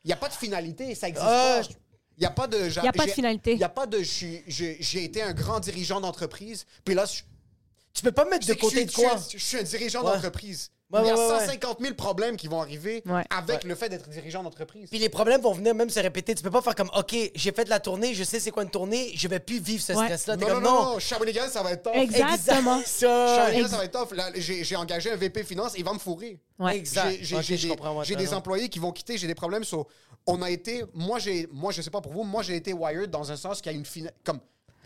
n'y a pas de finalité, ça existe Ah, pas. Il n'y a pas de... Il n'y a pas de finalité. Il n'y a pas de... J'ai été un grand dirigeant d'entreprise, puis là, je, Tu peux pas mettre de je côté suis- de quoi? Je suis, je suis un dirigeant Ouais. d'entreprise. Ouais, Il y a ouais, ouais, ouais. 150 000 problèmes qui vont arriver Ouais. avec le fait d'être dirigeant d'entreprise. Puis les problèmes vont venir même se répéter. Tu peux pas faire comme, OK, j'ai fait de la tournée, je sais c'est quoi une tournée, je vais plus vivre ce Ouais. stress-là. Non, non, comme, non, non. non, Shawinigan, ça va être tough. Exactement. Shawinigan, [LAUGHS] ça va être tough. J'ai engagé un VP Finance, il va me fourrer. Ouais. Exact. J'ai- J'ai Ok, j'ai je des, des employés qui vont quitter, j'ai des problèmes. so, on a été, moi, j'ai, moi, je sais pas pour vous, moi, j'ai été wired dans un sens qu'il y a une finale. Comme,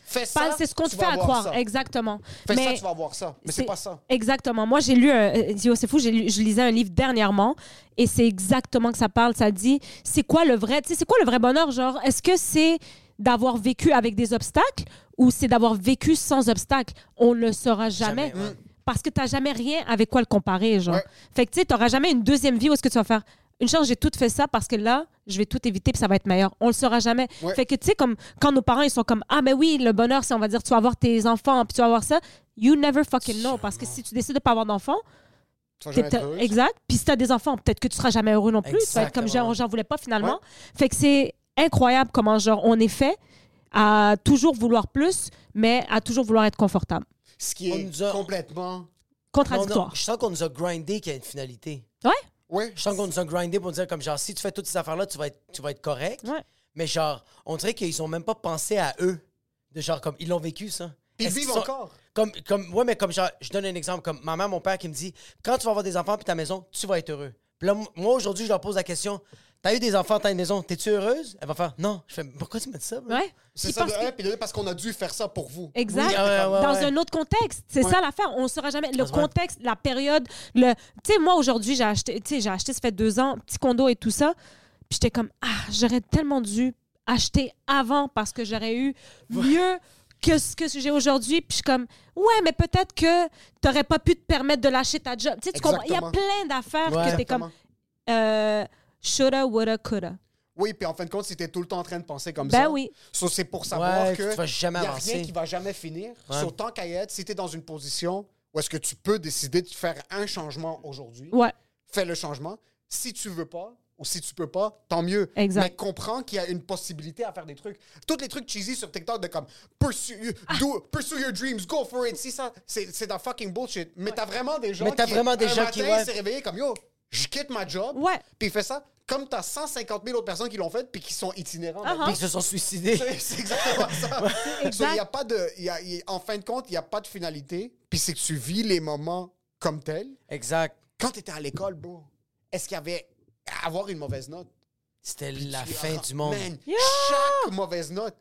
fais ça. C'est ce qu'on te fait à croire, ça. exactement. Fais ça, Mais- tu vas avoir ça. Mais c'est pas ça. Exactement. Moi, j'ai lu, un- euh, Yo, c'est fou, lu- je lisais un livre dernièrement et c'est exactement que ça parle. Ça dit, c'est quoi le vrai, tu sais, c'est quoi le vrai bonheur? Genre, est-ce que c'est d'avoir vécu avec des obstacles ou c'est d'avoir vécu sans obstacles? On ne le saura jamais. Jamais, ouais. Parce que tu n'as jamais rien avec quoi le comparer, genre. Ouais. Fait que, tu sais, tu n'auras jamais une deuxième vie où est-ce que tu vas faire une chance, j'ai tout fait ça parce que là, je vais tout éviter puis ça va être meilleur. On le saura jamais. Ouais. Fait que, tu sais, comme quand nos parents, ils sont comme, ah, mais oui, le bonheur, c'est, on va dire, tu vas avoir tes enfants puis tu vas avoir ça. You never fucking know. Parce que si tu décides de pas avoir d'enfants, exact. Puis si tu as des enfants, peut-être que tu seras jamais heureux non plus. Tu vas être comme genre, j'en voulais pas finalement. Fait que c'est incroyable comment genre on est fait à toujours vouloir plus, mais à toujours vouloir être confortable. Ce qui est a- complètement. Contradictoire. je sens qu'on nous a grindé qu'il y a une finalité. Ouais. Ouais. Je sens qu'on nous a grindé pour dire comme genre, si tu fais toutes ces affaires-là, tu vas être, tu vas être correct. Ouais. Mais genre, on dirait qu'ils ont même pas pensé à eux. De genre, comme, ils l'ont vécu, ça. Ils vivent encore. Comme, comme, ouais, mais comme genre, je donne un exemple, comme ma mère, mon père qui me dit, quand tu vas avoir des enfants puis ta maison, tu vas être heureux. Puis là, moi, aujourd'hui, je leur pose la question, T'as eu des enfants, t'as une maison, t'es-tu heureuse? Elle va faire non. Je fais pourquoi tu me dis ça? bro? Ouais. C'est Puis ça de parce que- puis de deux, parce qu'on a dû faire ça pour vous. Exact. Oui, ah ouais, ouais, Dans ouais. un autre contexte. C'est Ouais. ça l'affaire. On ne saura jamais. Le ouais. contexte, la période. Le... Tu sais, moi, aujourd'hui, j'ai acheté, tu sais, j'ai acheté, ça fait deux ans, petit condo et tout ça. Puis j'étais comme, ah, j'aurais tellement dû acheter avant parce que j'aurais eu mieux que ce que j'ai aujourd'hui. Puis je suis comme, ouais, mais peut-être que tu n'aurais pas pu te permettre de lâcher ta job. Tu sais, tu comprends? Il y a Exactement. plein d'affaires Ouais. que tu es comme, Exactement. euh, shoulda, woulda, coulda. Oui, puis en fin de compte, si t'es tout le temps en train de penser comme Ben ça. oui. So, c'est pour savoir Ouais, que tu vas jamais y a avancer. rien qui va jamais finir. Ouais. So, tant qu'à y être, si t'es dans une position où est-ce que tu peux décider de faire un changement aujourd'hui, Ouais. fais le changement. Si tu veux pas ou si tu peux pas, tant mieux. Exact. Mais comprends qu'il y a une possibilité à faire des trucs. Tous les trucs cheesy sur TikTok de comme pursue, do- pursue your dreams, go for it. Si ça, c'est c'est dans fucking bullshit. Mais t'as vraiment des gens Mais t'as qui, vraiment des un gens matin, qui, ouais. s'est réveillé comme yo, je quitte ma job. Ouais. Puis il fait ça. Comme t'as 150 000 autres personnes qui l'ont fait puis qui sont itinérants. Uh-huh. Puis ils se sont suicidés. C'est exactement ça. [LAUGHS] Exact. So, y a pas de, y a- y- en fin de compte, il n'y a pas de finalité. Puis c'est que tu vis les moments comme tels. Exact. Quand tu étais à l'école, bro, est-ce qu'il y avait avoir une mauvaise note? C'était la Tu- fin ah, du monde. man, chaque mauvaise note,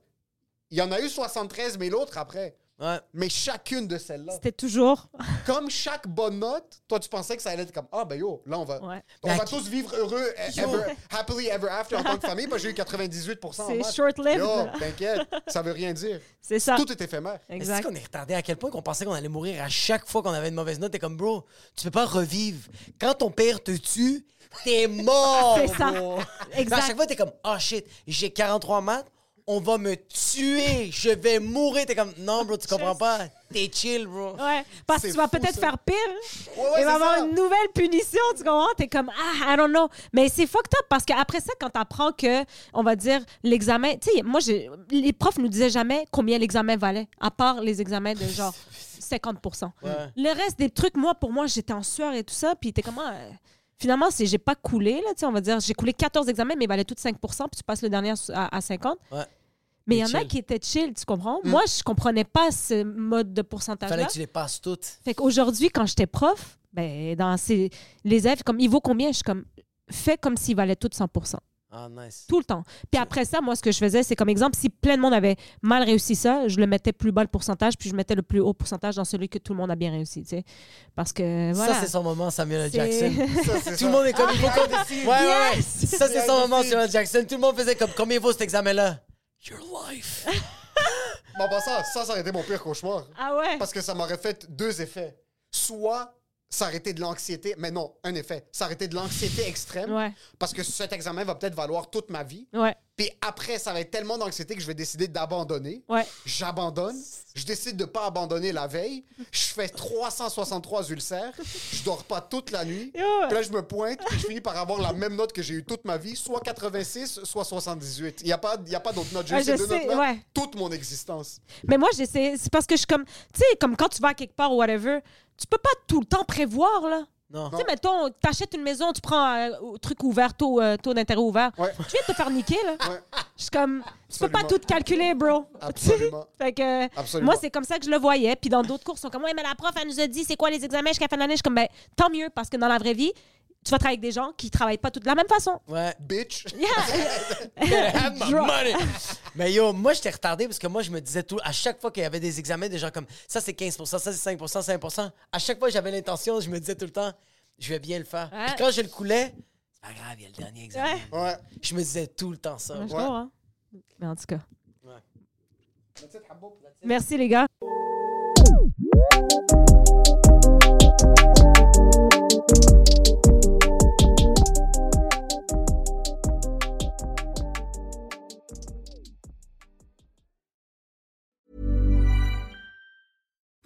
il y en a eu 73 000 autres après. Ouais. Mais chacune de celles-là, C'était toujours. [LAUGHS] comme chaque bonne note, toi, tu pensais que ça allait être comme Ah, ben yo, là, on va, Ouais. on va qui- tous vivre heureux, ever- happily ever after en tant que famille, parce que j'ai eu 98 en C'est short-lived. Yo, t'inquiète, ça veut rien dire. C'est ça. Tout est éphémère. Exact. c'est qu'on est retardé à quel point qu'on pensait qu'on allait mourir à chaque fois qu'on avait une mauvaise note? T'es comme, bro, tu peux pas revivre. Quand ton père te tue, t'es [LAUGHS] mort. C'est ça. bro. Exact. À chaque fois, t'es comme, oh shit, j'ai 43 maths, on va me tuer, je vais mourir. T'es comme, non, bro, tu comprends pas. T'es chill, bro. Ouais, parce que tu vas peut-être faire pire. Ouais, ouais, il va y avoir ça. une nouvelle punition, tu comprends? T'es comme, ah, I don't know. Mais c'est fucked up parce qu'après ça, quand t'apprends que, on va dire, l'examen, tu sais, moi, les profs nous disaient jamais combien l'examen valait, à part les examens de genre 50 Ouais. Le reste des trucs, moi, pour moi, j'étais en sueur et tout ça, puis t'es comment. euh, finalement, c'est j'ai pas coulé, là, tu sais, on va dire, j'ai coulé 14 examens, mais ils valaient tous 5% puis tu passes le dernier à, à 50. Ouais. Mais il y en a qui étaient chill, tu comprends? Moi, je comprenais pas ce mode de pourcentage-là. Fallait que tu les passes toutes. Fait qu'aujourd'hui, quand j'étais prof, ben, dans ces, les élèves, comme il vaut combien? Je suis comme, fais comme s'il valait tout 100 Ah, nice. tout le temps. Puis après ça, moi, ce que je faisais, c'est comme exemple, si plein de monde avait mal réussi ça, je le mettais plus bas le pourcentage, puis je mettais le plus haut pourcentage dans celui que tout le monde a bien réussi, tu sais. Parce que, voilà. Ça, c'est son moment, Samuel Jackson. [LAUGHS] Ça, Tout le monde est comme, il faut qu'on décide. Ouais, ouais, ouais. Yes! Ça, c'est son moment. Samuel Jackson. Tout le monde faisait comme, combien vaut cet examen-là? Your life. [LAUGHS] Mais en passant, ça, ça aurait été mon pire cauchemar. Ah ouais? Parce que ça m'aurait fait deux effets. Soit ça été de l'anxiété, mais non, un effet. Ça été de l'anxiété extrême. Ouais. Parce que cet examen va peut-être valoir toute ma vie. Ouais. Puis après, ça va être tellement d'anxiété que je vais décider d'abandonner. Ouais. J'abandonne. Je décide de pas abandonner la veille. Je fais 363 ulcères. Je dors pas toute la nuit. Puis là, je me pointe. Puis je finis par avoir la même note que j'ai eu toute ma vie, soit 86, soit 78. Il n'y a pas, il y a pas d'autres notes. J'ai eu ces deux notes-là ouais. toute mon existence. Mais moi, j'essaie. C'est parce que je suis comme. Tu sais, comme quand tu vas à quelque part ou whatever, tu peux pas tout le temps prévoir, là. Non. Tu sais, mettons, t'achètes une maison, tu prends un truc ouvert, taux, euh, taux d'intérêt ouvert. Ouais. Tu viens de te faire niquer, là. Ouais. Je suis comme. Tu peux pas tout calculer, bro. Absolument. [LAUGHS] Fait que, Absolument. moi, c'est comme ça que je le voyais. Puis dans d'autres cours, ils sont comme, ouais, mais la prof, elle nous a dit c'est quoi les examens jusqu'à la fin de l'année? Je suis comme, ben, tant mieux, parce que dans la vraie vie, tu vas travailler avec des gens qui travaillent pas tous de la même façon. Ouais. Bitch. [LAUGHS] Have my money. [LAUGHS] Mais yo, moi, j'étais retardé parce que moi, je me disais tout, à chaque fois qu'il y avait des examens, des gens comme ça, c'est 15% ça, c'est 5% 5% À chaque fois, j'avais l'intention, je me disais tout le temps, je vais bien le faire. Ouais. Puis quand je le coulais, c'est pas grave, il y a le dernier examen. Ouais. Ouais. Je me disais tout le temps ça. Je comprends. Mais en tout cas. Merci, les gars.